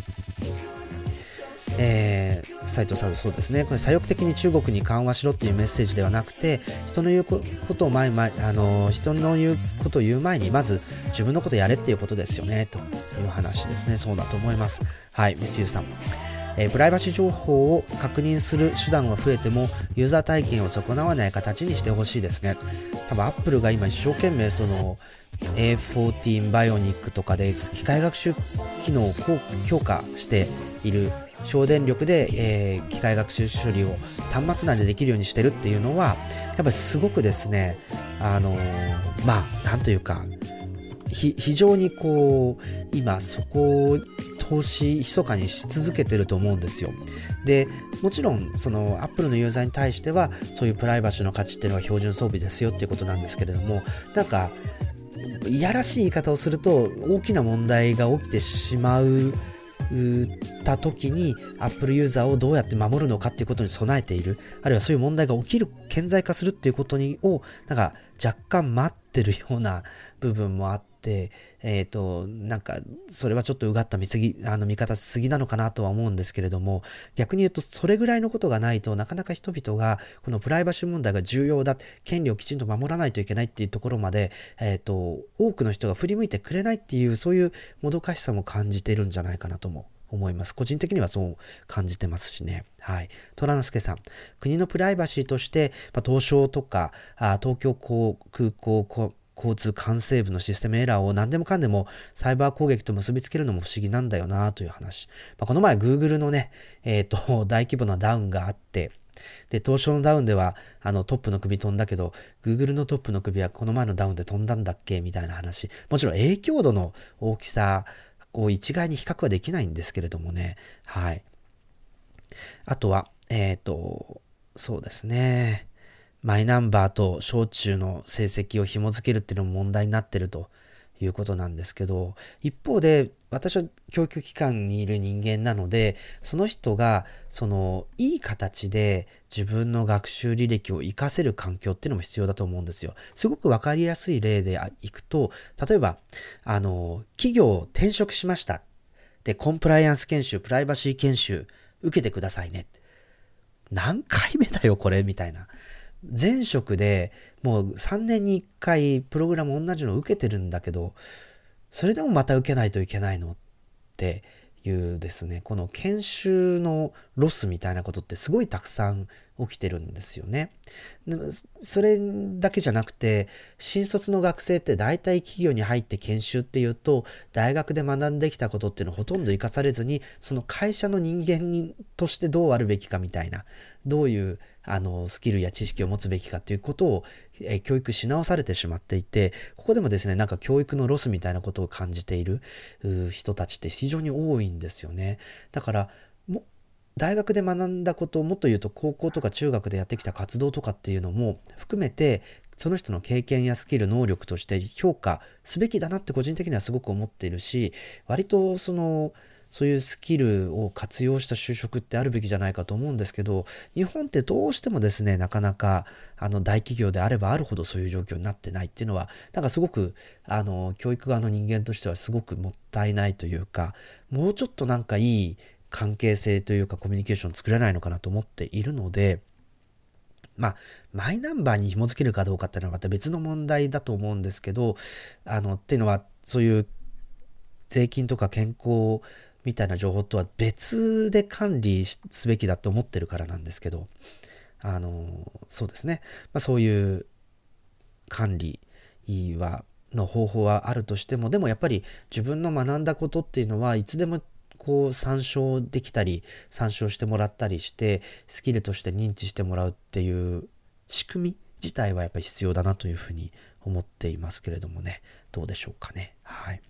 えー、斉藤さんそうですね。これ左翼的に中国に緩和しろっていうメッセージではなくて人の言うことを前前あの人の言うことを言う前にまず自分のことやれっていうことですよねという話ですね。そうだと思います。はいミスユーさん。えー、プライバシー情報を確認する手段が増えてもユーザー体験を損なわない形にしてほしいですね。多分アップルが今一生懸命その A14 バイオニックとかで機械学習機能を強化している省電力で、えー、機械学習処理を端末内でできるようにしてるっていうのはやっぱりすごくですねあのー、まあなんというか非常にこう今そこを投資密かにし続けてると思うんですよ。でもちろんそのアップルのユーザーに対してはそういうプライバシーの価値っていうのは標準装備ですよっていうことなんですけれどもなんかいやらしい言い方をすると大きな問題が起きてしまうた時に Apple ユーザーをどうやって守るのかっていうことに備えている。あるいはそういう問題が起きる顕在化するっていうことにをなんか若干待ってるような部分もあって、えっ、ー、と、なんか、それはちょっとうがった見すぎ、あの、見方すぎなのかなとは思うんですけれども、逆に言うと、それぐらいのことがないとなかなか人々が、このプライバシー問題が重要だ、権利をきちんと守らないといけないっていうところまで、えっ、ー、と、多くの人が振り向いてくれないっていう、そういうもどかしさも感じてるんじゃないかなとも思います。個人的にはそう感じてますしね。はい。虎之助さん。国のプライバシーとして、まあ、東証とか、あ東京航空港交通管制部のシステムエラーを何でもかんでもサイバー攻撃と結びつけるのも不思議なんだよなという話。まあ、この前 Google のね、えっ、ー、と、大規模なダウンがあって、で、当初のダウンでは、あの、トップの首飛んだけど、Google のトップの首はこの前のダウンで飛んだんだっけ？みたいな話。もちろん影響度の大きさを一概に比較はできないんですけれどもね。はい。あとは、えっ、ー、と、そうですね。マイナンバーと小中の成績を紐付けるっていうのも問題になってるということなんですけど、一方で私は教育機関にいる人間なので、その人がそのいい形で自分の学習履歴を活かせる環境っていうのも必要だと思うんですよ。すごくわかりやすい例でいくと、例えば、あの、企業を転職しました。で、コンプライアンス研修、プライバシー研修受けてくださいね。何回目だよ、これ？みたいな。前職でもう3年に1回プログラム同じの受けてるんだけど、それでもまた受けないといけないのっていうですね、この研修のロスみたいなことってすごいたくさん起きてるんですよね。でもそれだけじゃなくて、新卒の学生って大体企業に入って研修っていうと、大学で学んできたことっていうのをほとんど活かされずに、その会社の人間にとしてどうあるべきかみたいな、どういうあのスキルや知識を持つべきかということを、え教育し直されてしまっていてここでもですねなんか教育のロスみたいなことを感じている人たちって非常に多いんですよねだから大学で学んだことをもっと言うと高校とか中学でやってきた活動とかっていうのも含めてその人の経験やスキル能力として評価すべきだなって個人的にはすごく思っているし割とそのそういうスキルを活用した就職ってあるべきじゃないかと思うんですけど、日本ってどうしてもですね、なかなかあの大企業であればあるほどそういう状況になってないっていうのは、なんかすごくあの教育側の人間としてはすごくもったいないというか、もうちょっとなんかいい関係性というかコミュニケーション作れないのかなと思っているので、まあ、マイナンバーに紐付けるかどうかっていうのはまた別の問題だと思うんですけど、あの、っていうのは、そういう税金とか健康みたいな情報とは別で管理すべきだと思ってるからなんですけど、あの、そうですね。まあ、そういう管理は、の方法はあるとしても、でもやっぱり自分の学んだことっていうのはいつでもこう参照できたり、参照してもらったりして、スキルとして認知してもらうっていう仕組み自体はやっぱり必要だなというふうに思っていますけれどもね。どうでしょうかね。はい。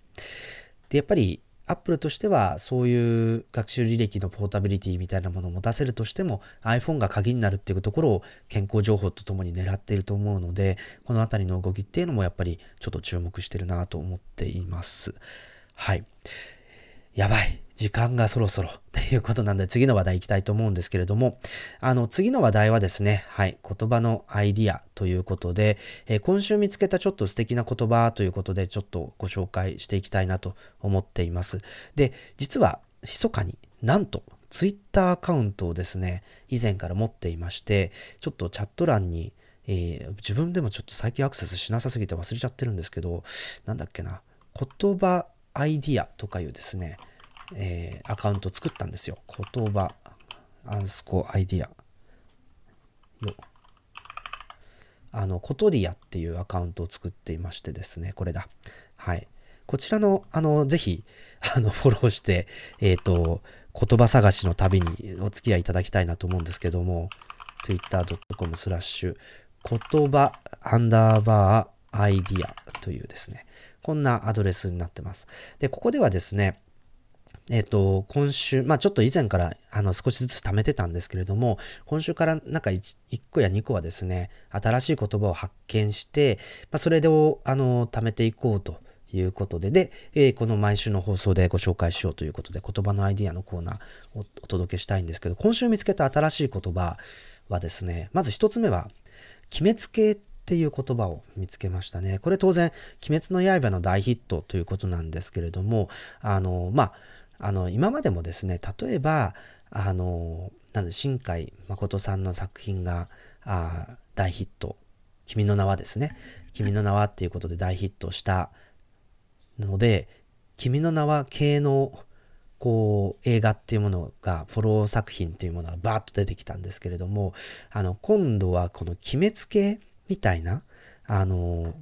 で、やっぱりアップルとしてはそういう学習履歴のポータビリティみたいなものも出せるとしても iPhone が鍵になるっていうところを健康情報とともに狙っていると思うのでこの辺りの動きっていうのもやっぱりちょっと注目してるなと思っています。はい。やばい。時間がそろそろっていうことなんで次の話題行きたいと思うんですけれども、あの次の話題はですね、はい、言葉のアイディアということで、えー、今週見つけたちょっと素敵な言葉ということでちょっとご紹介していきたいなと思っています。で、実は密かになんとツイッターアカウントをですね、以前から持っていまして、ちょっとチャット欄に、えー自分でもちょっと最近アクセスしなさすぎて忘れちゃってるんですけど、なんだっけな、言葉アイディアとかいうですね、えーアカウントを作ったんですよ。言葉アンスコアイディア。よあの、コトディアっていうアカウントを作っていましてですね、これだ。はい。こちらの、あの、ぜひ、あの、フォローして、えっ、と、言葉探しの旅にお付き合いいただきたいなと思うんですけども、twitter.com スラッシュ、言葉アンダーバーアイディアというですね、こんなアドレスになってます。で、ここではですね、えっ、と、今週、まあちょっと以前からあの少しずつ貯めてたんですけれども、今週からなんか 1, 個や2個はですね、新しい言葉を発見して、まあ、それをあの貯めていこうということで、で、えーこの毎週の放送でご紹介しようということで、言葉のアイディアのコーナーをお届けしたいんですけど、今週見つけた新しい言葉はですね、まず一つ目は、決めつけっていう言葉を見つけましたね。これ当然、鬼滅の刃の大ヒットということなんですけれども、あの、まあ、あの、今までもですね、例えば、あの、なん、新海誠さんの作品が、あ大ヒット。君の名はですね。君の名はっていうことで大ヒットしたので、君の名は系のこう映画っていうものがフォロー作品っていうものがバーッと出てきたんですけれどもあの今度はこの鬼滅系みたいなあの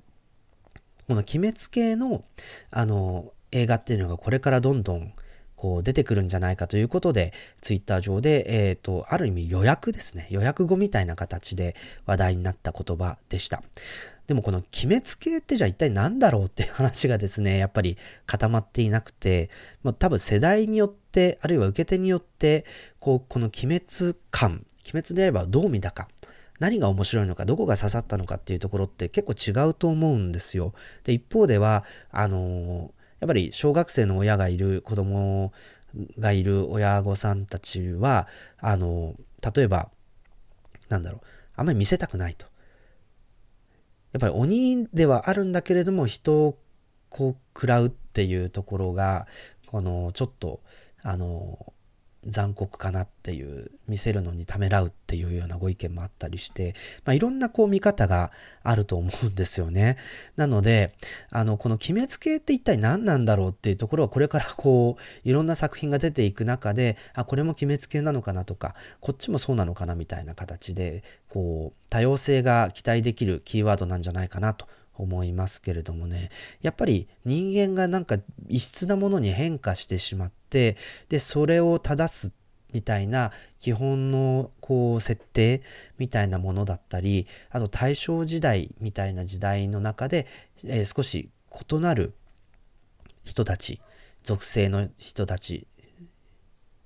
この鬼滅系のあの映画っていうのがこれからどんどんこう出てくるんじゃないかということで、ツイッター上で、えっ、と、ある意味予約ですね。予約語みたいな形で話題になった言葉でした。でもこの鬼滅系ってじゃあ一体何だろうっていう話がですね、やっぱり固まっていなくて、まあ、多分世代によって、あるいは受け手によって、こう、この鬼滅感、鬼滅であればどう見たか、何が面白いのか、どこが刺さったのかっていうところって結構違うと思うんですよ。で、一方では、あのやっぱり小学生の親がいる子供がいる親御さんたちは、あの例えば、なんだろう、あんまり見せたくないと。やっぱり鬼ではあるんだけれども、人をこう食らうっていうところが、このちょっと、あの、残酷かなっていう、見せるのにためらうっていうようなご意見もあったりして、まあ、いろんなこう見方があると思うんですよね。なので、あの、この鬼滅系って一体何なんだろうっていうところは、これからこう、いろんな作品が出ていく中で、あ、これも鬼滅系なのかなとか、こっちもそうなのかなみたいな形で、こう、多様性が期待できるキーワードなんじゃないかなと思いますけれどもね。やっぱり人間がなんか異質なものに変化してしまってでそれを正すみたいな基本のこう設定みたいなものだったりあと大正時代みたいな時代の中で、えー少し異なる人たち属性の人たち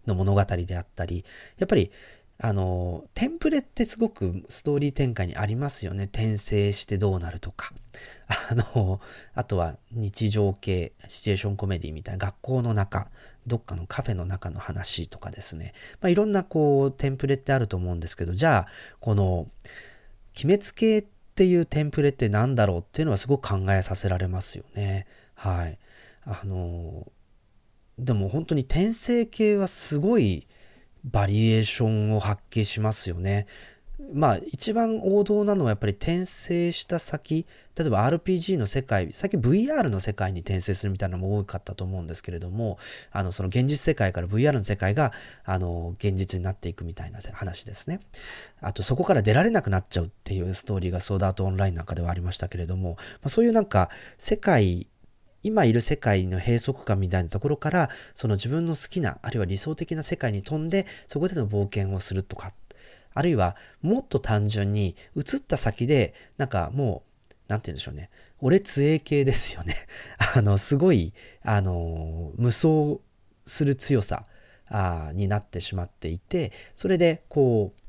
の物語であったりやっぱりあのテンプレってすごくストーリー展開にありますよね。転生してどうなるとか。あのあとは日常系シチュエーションコメディみたいな学校の中どっかのカフェの中の話とかですね、まあ、いろんなこうテンプレってあると思うんですけどじゃあこの鬼滅系っていうテンプレって何だろうっていうのはすごく考えさせられますよね。はい。あのでも本当に転生系はすごいバリエーションを発揮しますよね。まあ一番王道なのはやっぱり転生した先例えば RPG の世界最近 VR の世界に転生するみたいなのも多かったと思うんですけれどもあのその現実世界から VR の世界があの現実になっていくみたいな話ですねあとそこから出られなくなっちゃうっていうストーリーがソードアートオンラインなんかではありましたけれども、まあ、そういうなんか世界今いる世界の閉塞感みたいなところからその自分の好きなあるいは理想的な世界に飛んでそこでの冒険をするとかあるいはもっと単純に移った先でなんかもうなんて言うんでしょうね。俺杖系ですよね。あのすごいあの無双する強さあになってしまっていてそれでこう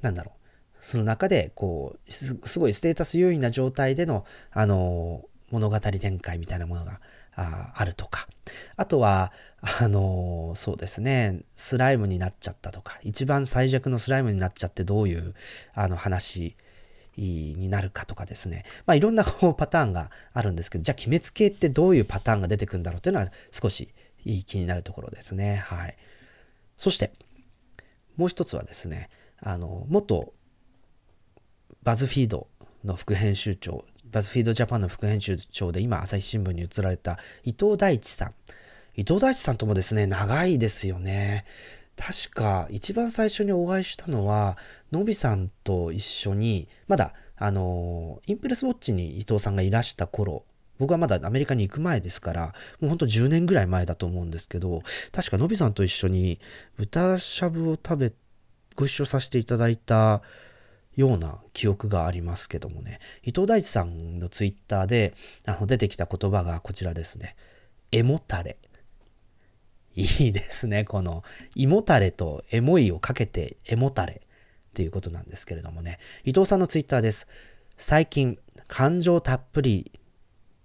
なんだろう。その中でこうすごいステータス優位な状態でのあの物語展開みたいなものがああるとか。あとはあのそうですね。スライムになっちゃったとか。一番最弱のスライムになっちゃってどういうあの話になるかとかですね。まあいろんなこうパターンがあるんですけどじゃあ鬼滅系ってどういうパターンが出てくるんだろうっていうのは少しいい気になるところですね。はい。そして、もう一つはですね、あの、元バズフィードの副編集長、バズフィードジャパンの副編集長で今朝日新聞に移られた伊藤大地さん。伊藤大地さんともですね、長いですよね。確か一番最初にお会いしたのは、のびさんと一緒に、まだ、あの、インプレスウォッチに伊藤さんがいらした頃、僕はまだアメリカに行く前ですから、もうほんと10年ぐらい前だと思うんですけど、確かのびさんと一緒に豚しゃぶを食べ、ご一緒させていただいたような記憶がありますけどもね、伊藤大地さんのツイッターであの出てきた言葉がこちらですね。エモタレ。いいですね。この、胃もたれとエモいをかけてエモタレっていうことなんですけれどもね。伊藤さんのツイッターです。最近、感情たっぷり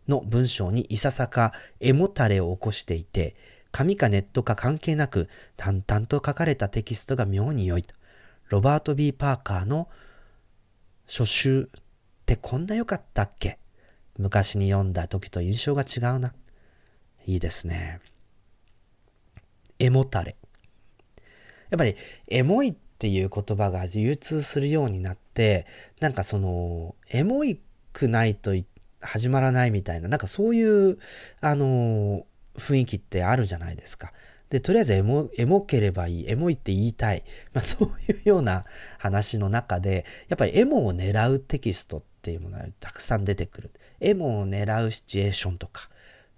の文章にいささかエモタレを起こしていて、紙かネットか関係なく淡々と書かれたテキストが妙に良いと。ロバート・ B・ パーカーの初集ってこんな良かったっけ？昔に読んだ時と印象が違うな。いいですね。エモタレ。やっぱり、エモいっていう言葉が流通するようになって、なんかその、エモいくないと始まらないみたいな、なんかそういう、あの、雰囲気ってあるじゃないですか。で、とりあえずエモ、エモければいい、エモいって言いたい。まあ そういうような話の中で、やっぱりエモを狙うテキストっていうものがたくさん出てくる。エモを狙うシチュエーションとか、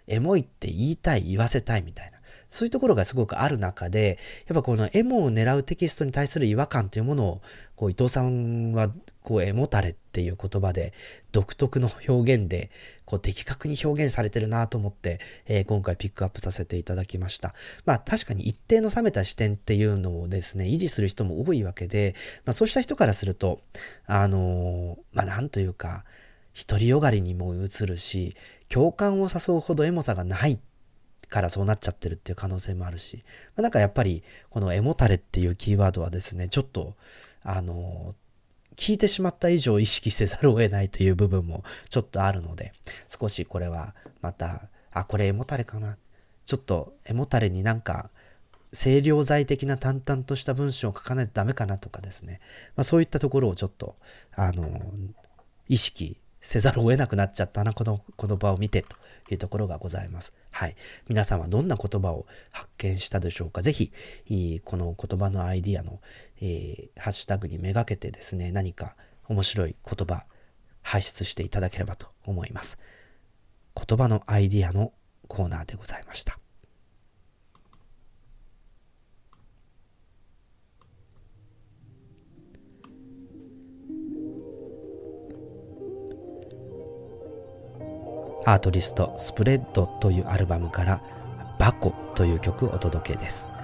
エモいって言いたい、言わせたいみたいな。そういうところがすごくある中で、やっぱこのエモを狙うテキストに対する違和感というものを、こう伊藤さんは、こうエモタレっていう言葉で、独特の表現で、こう的確に表現されてるなと思って、えー、今回ピックアップさせていただきました。まあ確かに一定の冷めた視点っていうのをですね、維持する人も多いわけで、まあそうした人からすると、あのー、まあなんというか、独りよがりにも映るし、共感を誘うほどエモさがないからそうなっちゃってるっていう可能性もあるし、まあ、なんかやっぱりこのエモタレっていうキーワードはですね、ちょっと、あの、聞いてしまった以上意識せざるを得ないという部分もちょっとあるので、少しこれはまた、あ、これエモタレかな。ちょっとエモタレになんか、清涼剤的な淡々とした文章を書かないとダメかなとかですね。まあそういったところをちょっと、あの、意識せざるを得なくなっちゃったな、この言葉を見てというところがございます。はい。皆さんはどんな言葉を発見したでしょうかぜひ、この言葉のアイディアの、えー、ハッシュタグにめがけてですね、何か面白い言葉、発出していただければと思います。言葉のアイディアのコーナーでございました。アートリストスプレッドというアルバムからバコという曲お届けです。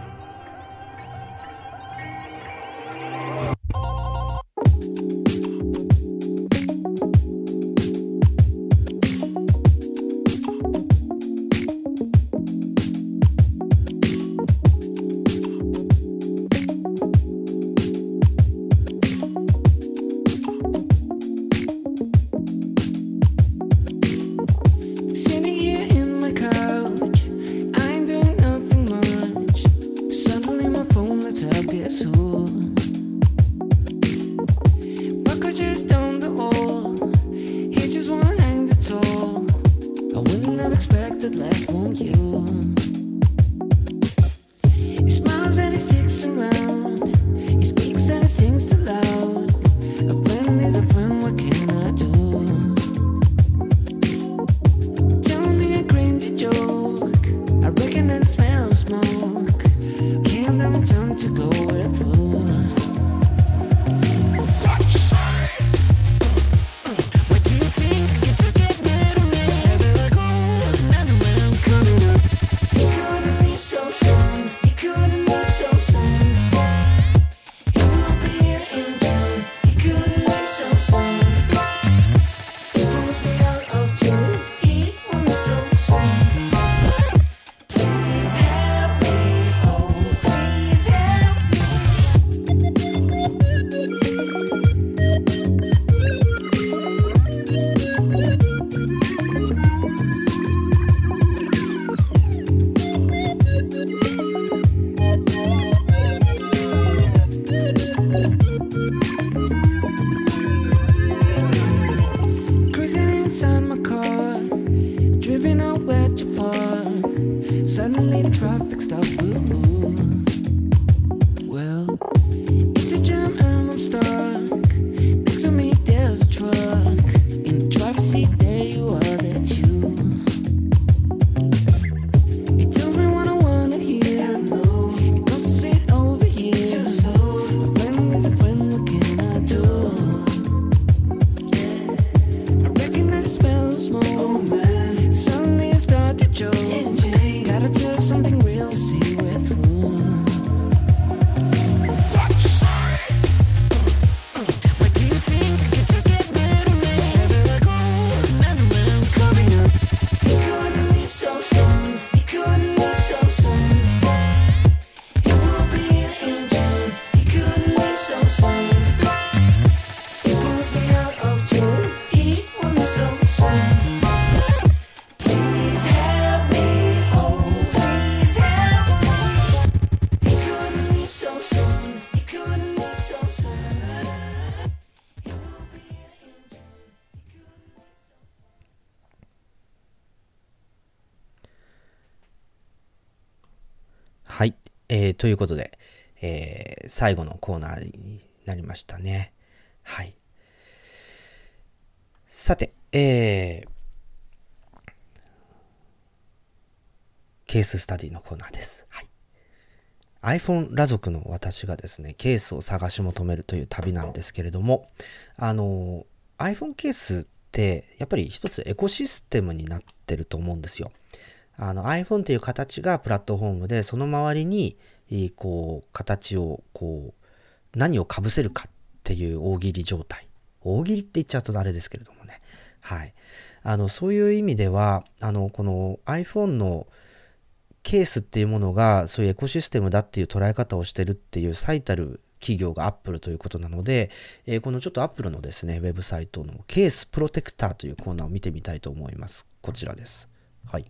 ということで、えー、最後のコーナーになりましたね。はい。さて、えー、ケーススタディのコーナーです。はい。iPhone 裸族の私がですね、ケースを探し求めるという旅なんですけれども、あの、iPhone ケースってやっぱり一つエコシステムになってると思うんですよ。あの iPhone という形がプラットフォームで、その周りに、こう、形を、こう、何をかぶせるかっていう大喜利状態。大喜利って言っちゃうとあれですけれどもね。はい。あの、そういう意味では、あの、この iPhone のケースっていうものがそういうエコシステムだっていう捉え方をしてるっていう最たる企業がアップルということなので、えー、このちょっとアップルのですね、ウェブサイトのケースプロテクターというコーナーを見てみたいと思います。こちらです。はい。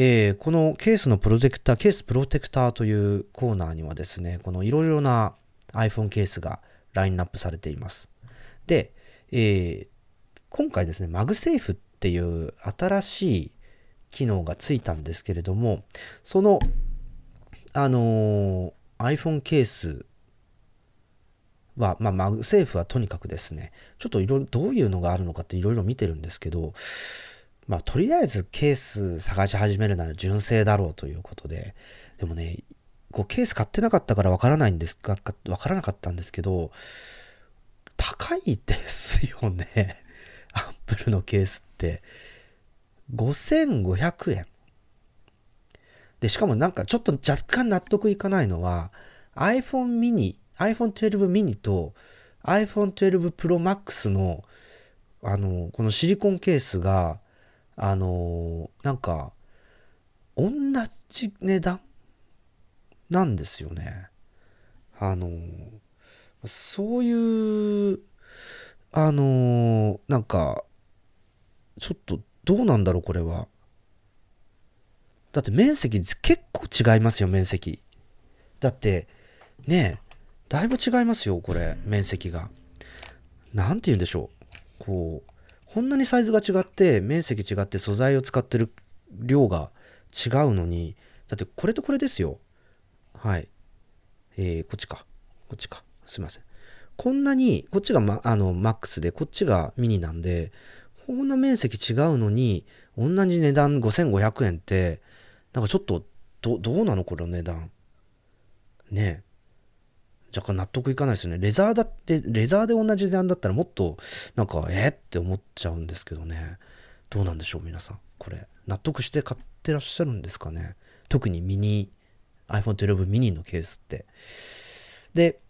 えー、このケースのプロテクター、ケースプロテクターというコーナーにはですね、このいろいろな iPhone ケースがラインナップされています。で、えー、今回ですね、マグセーフっていう新しい機能がついたんですけれども、その、あのー、iPhone ケースは、まあ、マグセーフはとにかくですね、ちょっといろいろどういうのがあるのかっていろいろ見てるんですけど、まあ、とりあえずケース探し始めるなら純正だろうということで、でもね、こうケース買ってなかったからわからないんですか、わからなかったんですけど、高いですよね。アップルのケースって。5500円。で、しかもなんかちょっと若干納得いかないのは iPhone mini、iPhone 12 mini と iPhone 12 Pro Max のあの、このシリコンケースがあの、なんか同じ値段なんですよね。あの、そういう、あの、なんか、ちょっとどうなんだろう、これは。だって面積結構違いますよ、面積。だって、ねえ、だいぶ違いますよ、これ、面積が。なんて言うんでしょう。こう、こんなにサイズが違って、面積違って、素材を使ってる量が違うのに、だってこれとこれですよ。はい。えー、こっちか。こっちか。すいません。こんなに、こっちが、ま、あのマックスで、こっちがミニなんで、こんな面積違うのに、同じ値段5500円って、なんかちょっと、ど、うなのこの値段。ねえ。若干納得いかないですよね。レザーだって、レザーで同じ値段だったらもっと、なんか、えって思っちゃうんですけどね。どうなんでしょう、皆さん。これ、納得して買ってらっしゃるんですかね。特にミニ、iPhone 12 mini のケースって。で、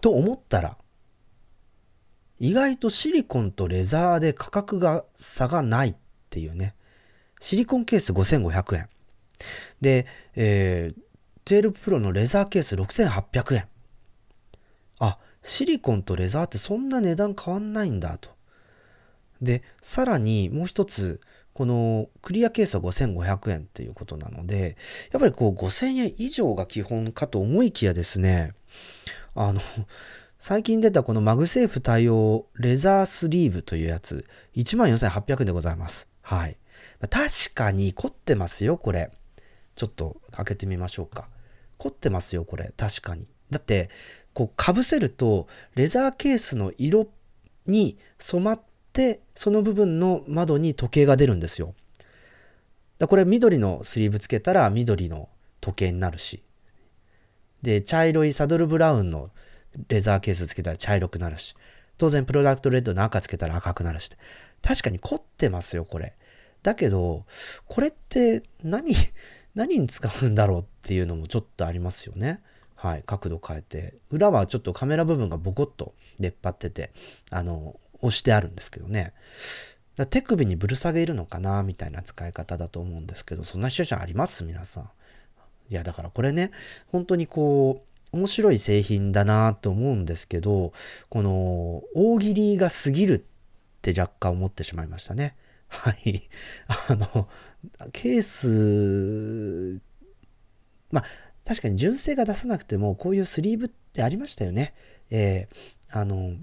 と思ったら、意外とシリコンとレザーで価格が差がないっていうね。シリコンケース5500円。で、えー、12 Pro のレザーケース6800円。あ、シリコンとレザーってそんな値段変わんないんだと。で、さらにもう一つ、このクリアケースは5500円っていうことなので、やっぱりこう5000円以上が基本かと思いきやですね、あの、最近出たこのマグセーフ対応レザースリーブというやつ、14,800円でございます。はい。確かに凝ってますよ、これ。ちょっと開けてみましょうか。凝ってますよ、これ。確かに。だって、こう、かぶせると、レザーケースの色に染まって、その部分の窓に時計が出るんですよ。だこれ緑のスリーブつけたら緑の時計になるし。で、茶色いサドルブラウンのレザーケースつけたら茶色くなるし、当然プロダクトレッドの赤つけたら赤くなるし、確かに凝ってますよ、これ。だけど、これって何、何に使うんだろうっていうのもちょっとありますよね。はい、角度変えて。裏はちょっとカメラ部分がボコッと出っ張ってて、あの、押してあるんですけどね。手首にぶる下げるのかなみたいな使い方だと思うんですけど、そんなシチュエーションあります？皆さん。いや、だからこれね、本当にこう、面白い製品だなと思うんですけど、この大喜利が過ぎるって若干思ってしまいましたね。はい。あの、ケース、まあ、確かに純正が出さなくても、こういうスリーブってありましたよね。えー、あの、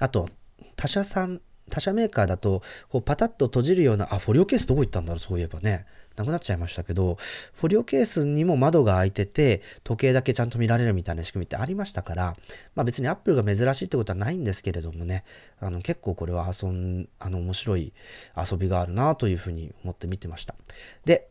あと、他社さん、他社メーカーだと、こうパタッと閉じるような、あ、フォリオケースどこ行ったんだろう、そういえばね。なくなっちゃいましたけど、フォリオケースにも窓が開いてて、時計だけちゃんと見られるみたいな仕組みってありましたから、まあ別に Apple が珍しいってことはないんですけれどもね、あの結構これは遊ん、あの面白い遊びがあるなというふうに思って見てました。で、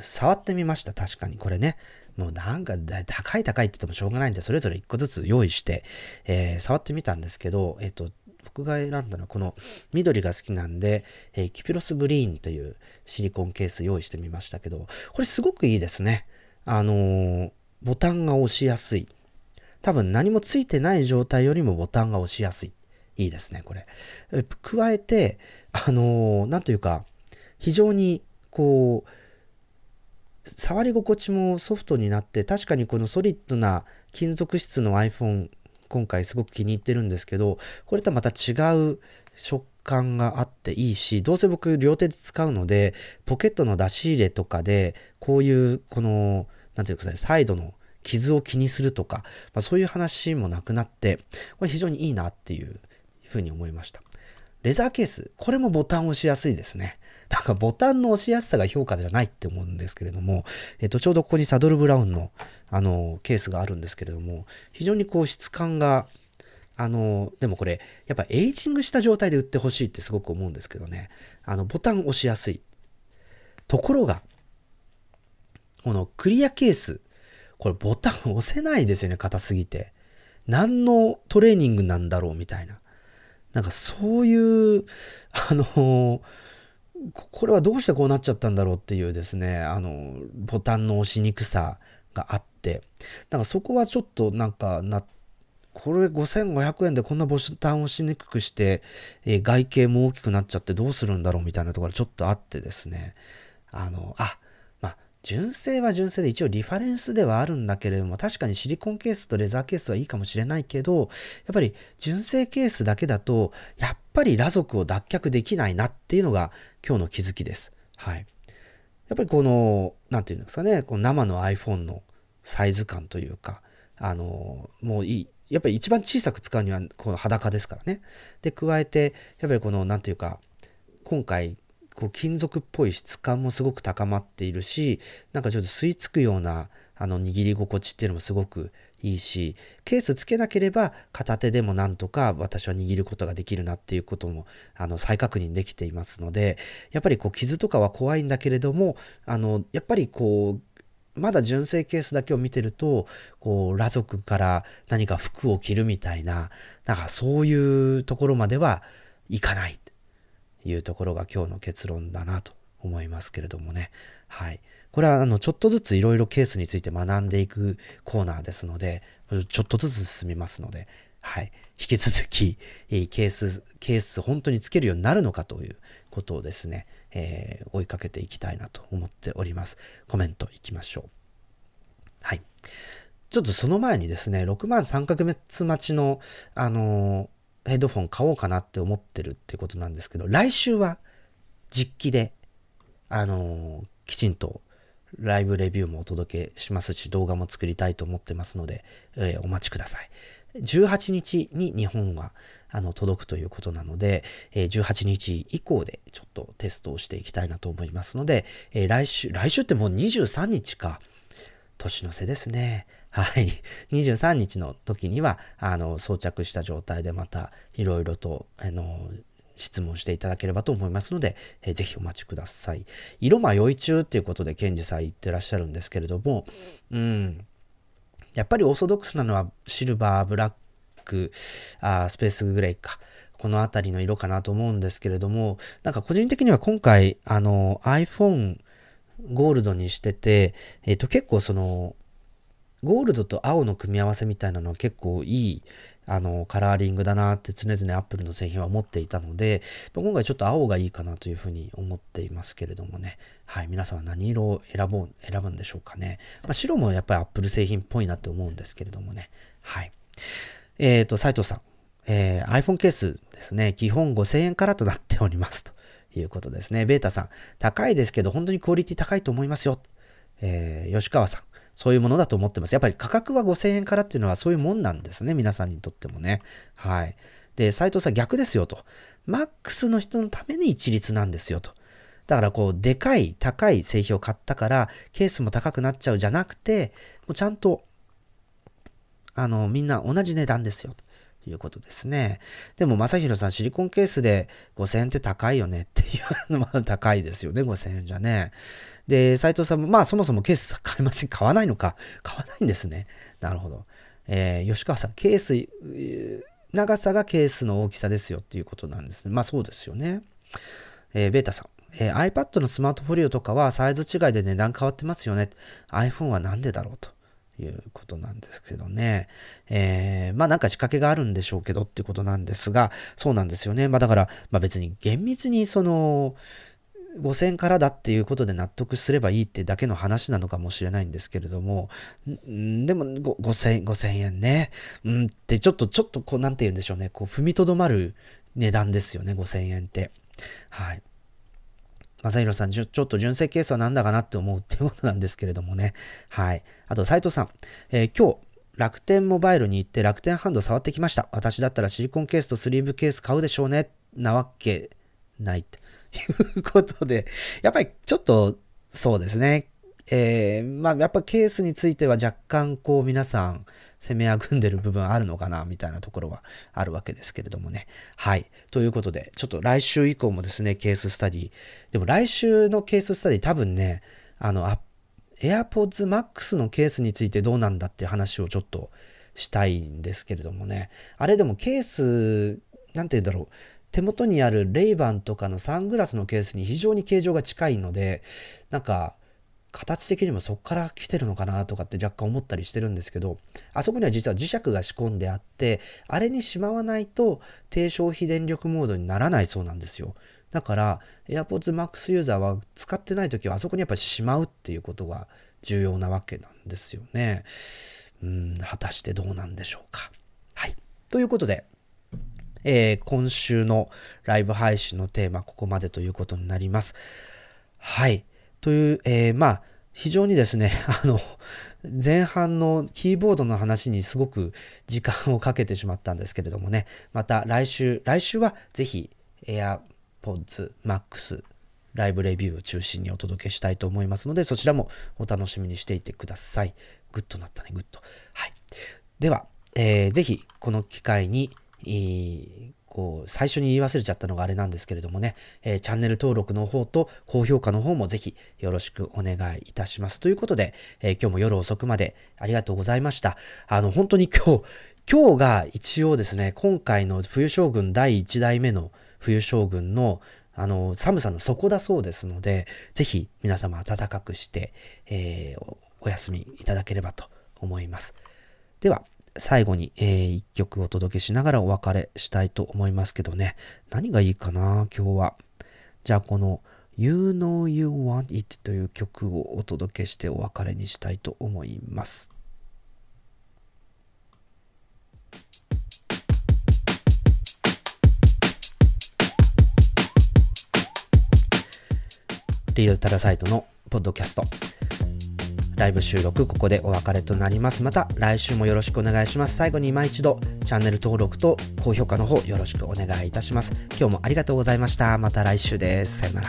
触ってみました、確かに。これね。もうなんか高い高いって言ってもしょうがないんで、それぞれ1個ずつ用意して、えー、触ってみたんですけど、えっ、と、僕が選んだのはこの緑が好きなんで、えー、キピロスグリーンというシリコンケース用意してみましたけど、これすごくいいですね。あのー、ボタンが押しやすい。多分何もついてない状態よりもボタンが押しやすい。いいですね、これ。え加えて、あのー、なんというか、非常にこう、触り心地もソフトになって確かにこのソリッドな金属質の iPhone 今回すごく気に入ってるんですけどこれとはまた違う食感があっていいしどうせ僕両手で使うのでポケットの出し入れとかでこういうこの何て言うかサイドの傷を気にするとか、まあ、そういう話もなくなってこれ非常にいいなっていうふうに思いました。レザーケースこれもボタン押しやすいですね なんかボタンの押しやすさが評価じゃないって思うんですけれども、えっと、ちょうどここにサドルブラウンのあのケースがあるんですけれども、非常にこう質感が、あの、でもこれ、やっぱエイジングした状態で売ってほしいってすごく思うんですけどね、あの、ボタン押しやすい。ところが、このクリアケース、これボタン押せないですよね、硬すぎて。何のトレーニングなんだろうみたいな。なんかそういう、あのこれはどうしてこうなっちゃったんだろうっていうですね、あの、ボタンの押しにくさがあって、なんかそこはちょっとなんかな、これ5500円でこんなボタンを押しにくくして、えー、外形も大きくなっちゃってどうするんだろうみたいなところちょっとあってですね、あの、あ、純正は純正で一応リファレンスではあるんだけれども、確かにシリコンケースとレザーケースはいいかもしれないけど、やっぱり純正ケースだけだと、やっぱり裸族を脱却できないなっていうのが今日の気づきです。はい。やっぱりこの、なんていうんですかね、この生の iPhone のサイズ感というか、あの、もういい。やっぱり一番小さく使うにはこの裸ですからね。で、加えて、やっぱりこの、なんていうか、今回こう金属っぽい質感もすごく高まっているしなんかちょっと吸い付くようなあの握り心地っていうのもすごくいいしケースつけなければ片手でもなんとか私は握ることができるなっていうこともあの再確認できていますのでやっぱりこう傷とかは怖いんだけれどもあのやっぱりこうまだ純正ケースだけを見てると、こう、裸族から何か服を着るみたいな、なんかそういうところまではいかない。いうところが今日の結論だなと思いますけれどもね。はい。これはあのちょっとずついろいろケースについて学んでいくコーナーですので、ちょっとずつ進みますので、はい。引き続き、ケース、ケース本当につけるようになるのかということをですね、えー、追いかけていきたいなと思っております。コメントいきましょう。はい。ちょっとその前にですね、6万3ヶ月待ちの、あのヘッドフォン買おうかなって思ってるってことなんですけど、来週は実機で、あのー、きちんとライブレビューもお届けしますし、動画も作りたいと思ってますので、えー、お待ちください。18日に日本はあの届くということなので、えー、18日以降でちょっとテストをしていきたいなと思いますので、えー、来週、来週ってもう23日か。年の瀬ですね。はい。23日の時には、あの、装着した状態でまた、いろいろと、あの、質問していただければと思いますので、えー、ぜひお待ちください。色迷い中っていうことで、ケンジさん言ってらっしゃるんですけれども、うん。やっぱりオーソドックスなのは、シルバー、ブラック、あスペースグレーか。この辺りの色かなと思うんですけれども、なんか個人的には今回、あの、iPhone ゴールドにしてて、えっ、ー、と結構その、ゴールドと青の組み合わせみたいなのは結構いいあのカラーリングだなって常々アップルの製品は思っていたので今回ちょっと青がいいかなというふうに思っていますけれどもね。はい皆さんは何色を選ぼう選ぶんでしょうかね、まあ、白もやっぱりアップル製品っぽいなって思うんですけれどもね。はい。えっ、ー、と斉藤さん、えー、iPhone ケースですね。基本5000円からとなっておりますということですね。ベータさん、高いですけど、本当にクオリティ高いと思いますよ。えー、吉川さん、そういうものだと思ってます。やっぱり価格は5000円からっていうのはそういうもんなんですね。皆さんにとってもね。はい。で、斎藤さん逆ですよと。マックスの人のために一律なんですよと。だからこう、でかい、高い製品を買ったから、ケースも高くなっちゃうじゃなくて、もうちゃんと、あの、みんな同じ値段ですよ。ということですね。でも、正宏さん、シリコンケースで5000円って高いよねっていうのは高いですよね、5000円じゃね。で、斉藤さんも、まあ、そもそもケース買いません。買わないのか。買わないんですね。なるほど。えー、吉川さん、ケース、長さがケースの大きさですよっていうことなんですね。まあ、そうですよね。えー、ベータさん、えー、iPad のスマートフォリオとかはサイズ違いで値段変わってますよね。iPhone はなんでだろうということなんですけどね。えー、まあなんか仕掛けがあるんでしょうけどっていうことなんですが、そうなんですよね。まあだから、まあ別に厳密にその、5000からだっていうことで納得すればいいってだけの話なのかもしれないんですけれども、んでも5000、5000円ね。うんってちょっと、ちょっとこう、なんて言うんでしょうね。こう、踏みとどまる値段ですよね、5000円って。はい。正宏さんちょ、ちょっと純正ケースはなんだかなって思うっていうことなんですけれどもね。はい。あと、斉藤さん、えー、今日、楽天モバイルに行って楽天ハンド触ってきました。私だったらシリコンケースとスリーブケース買うでしょうね。なわけないということで、やっぱりちょっとそうですね。えー、まあやっぱケースについては若干こう皆さん攻めあぐんでる部分あるのかなみたいなところはあるわけですけれどもね。はい。ということで、ちょっと来週以降もですね、ケーススタディ。でも来週のケーススタディ多分ね、あの、AirPods Max のケースについてどうなんだっていう話をちょっとしたいんですけれどもね。あれでもケース、なんて言うんだろう。手元にあるレイバンとかのサングラスのケースに非常に形状が近いので、なんか、形的にもそこから来てるのかなとかって若干思ったりしてるんですけど、あそこには実は磁石が仕込んであって、あれにしまわないと低消費電力モードにならないそうなんですよ。だから AirPods Max ユーザーは使ってない時はあそこにやっぱりしまうっていうことが重要なわけなんですよね。うん、果たしてどうなんでしょうか。はい。ということで、えー、今週のライブ配信のテーマ、ここまでということになります。はい。という、えー、まあ、非常にですね、あの、前半のキーボードの話にすごく時間をかけてしまったんですけれどもね、また来週、来週はぜひ AirPods Max ライブレビューを中心にお届けしたいと思いますので、そちらもお楽しみにしていてください。グッとなったね、グッと。はい。では、えー、ぜひこの機会に、こう、最初に言い忘れちゃったのがあれなんですけれどもね、えー、チャンネル登録の方と高評価の方もぜひよろしくお願いいたします。ということで、えー、今日も夜遅くまでありがとうございました。あの、本当に今日、今日が一応ですね、今回の冬将軍第1代目の冬将軍のあの、寒さの底だそうですので、ぜひ皆様暖かくして、えー、お休みいただければと思います。では、最後に、えー、一曲お届けしながらお別れしたいと思いますけどね。何がいいかな今日は。じゃあこの You Know You Want It という曲をお届けしてお別れにしたいと思います。リードタラサイトのポッドキャスト。ライブ収録ここでお別れとなります。また来週もよろしくお願いします。最後に今一度チャンネル登録と高評価の方よろしくお願いいたします。今日もありがとうございました。また来週です。さよなら。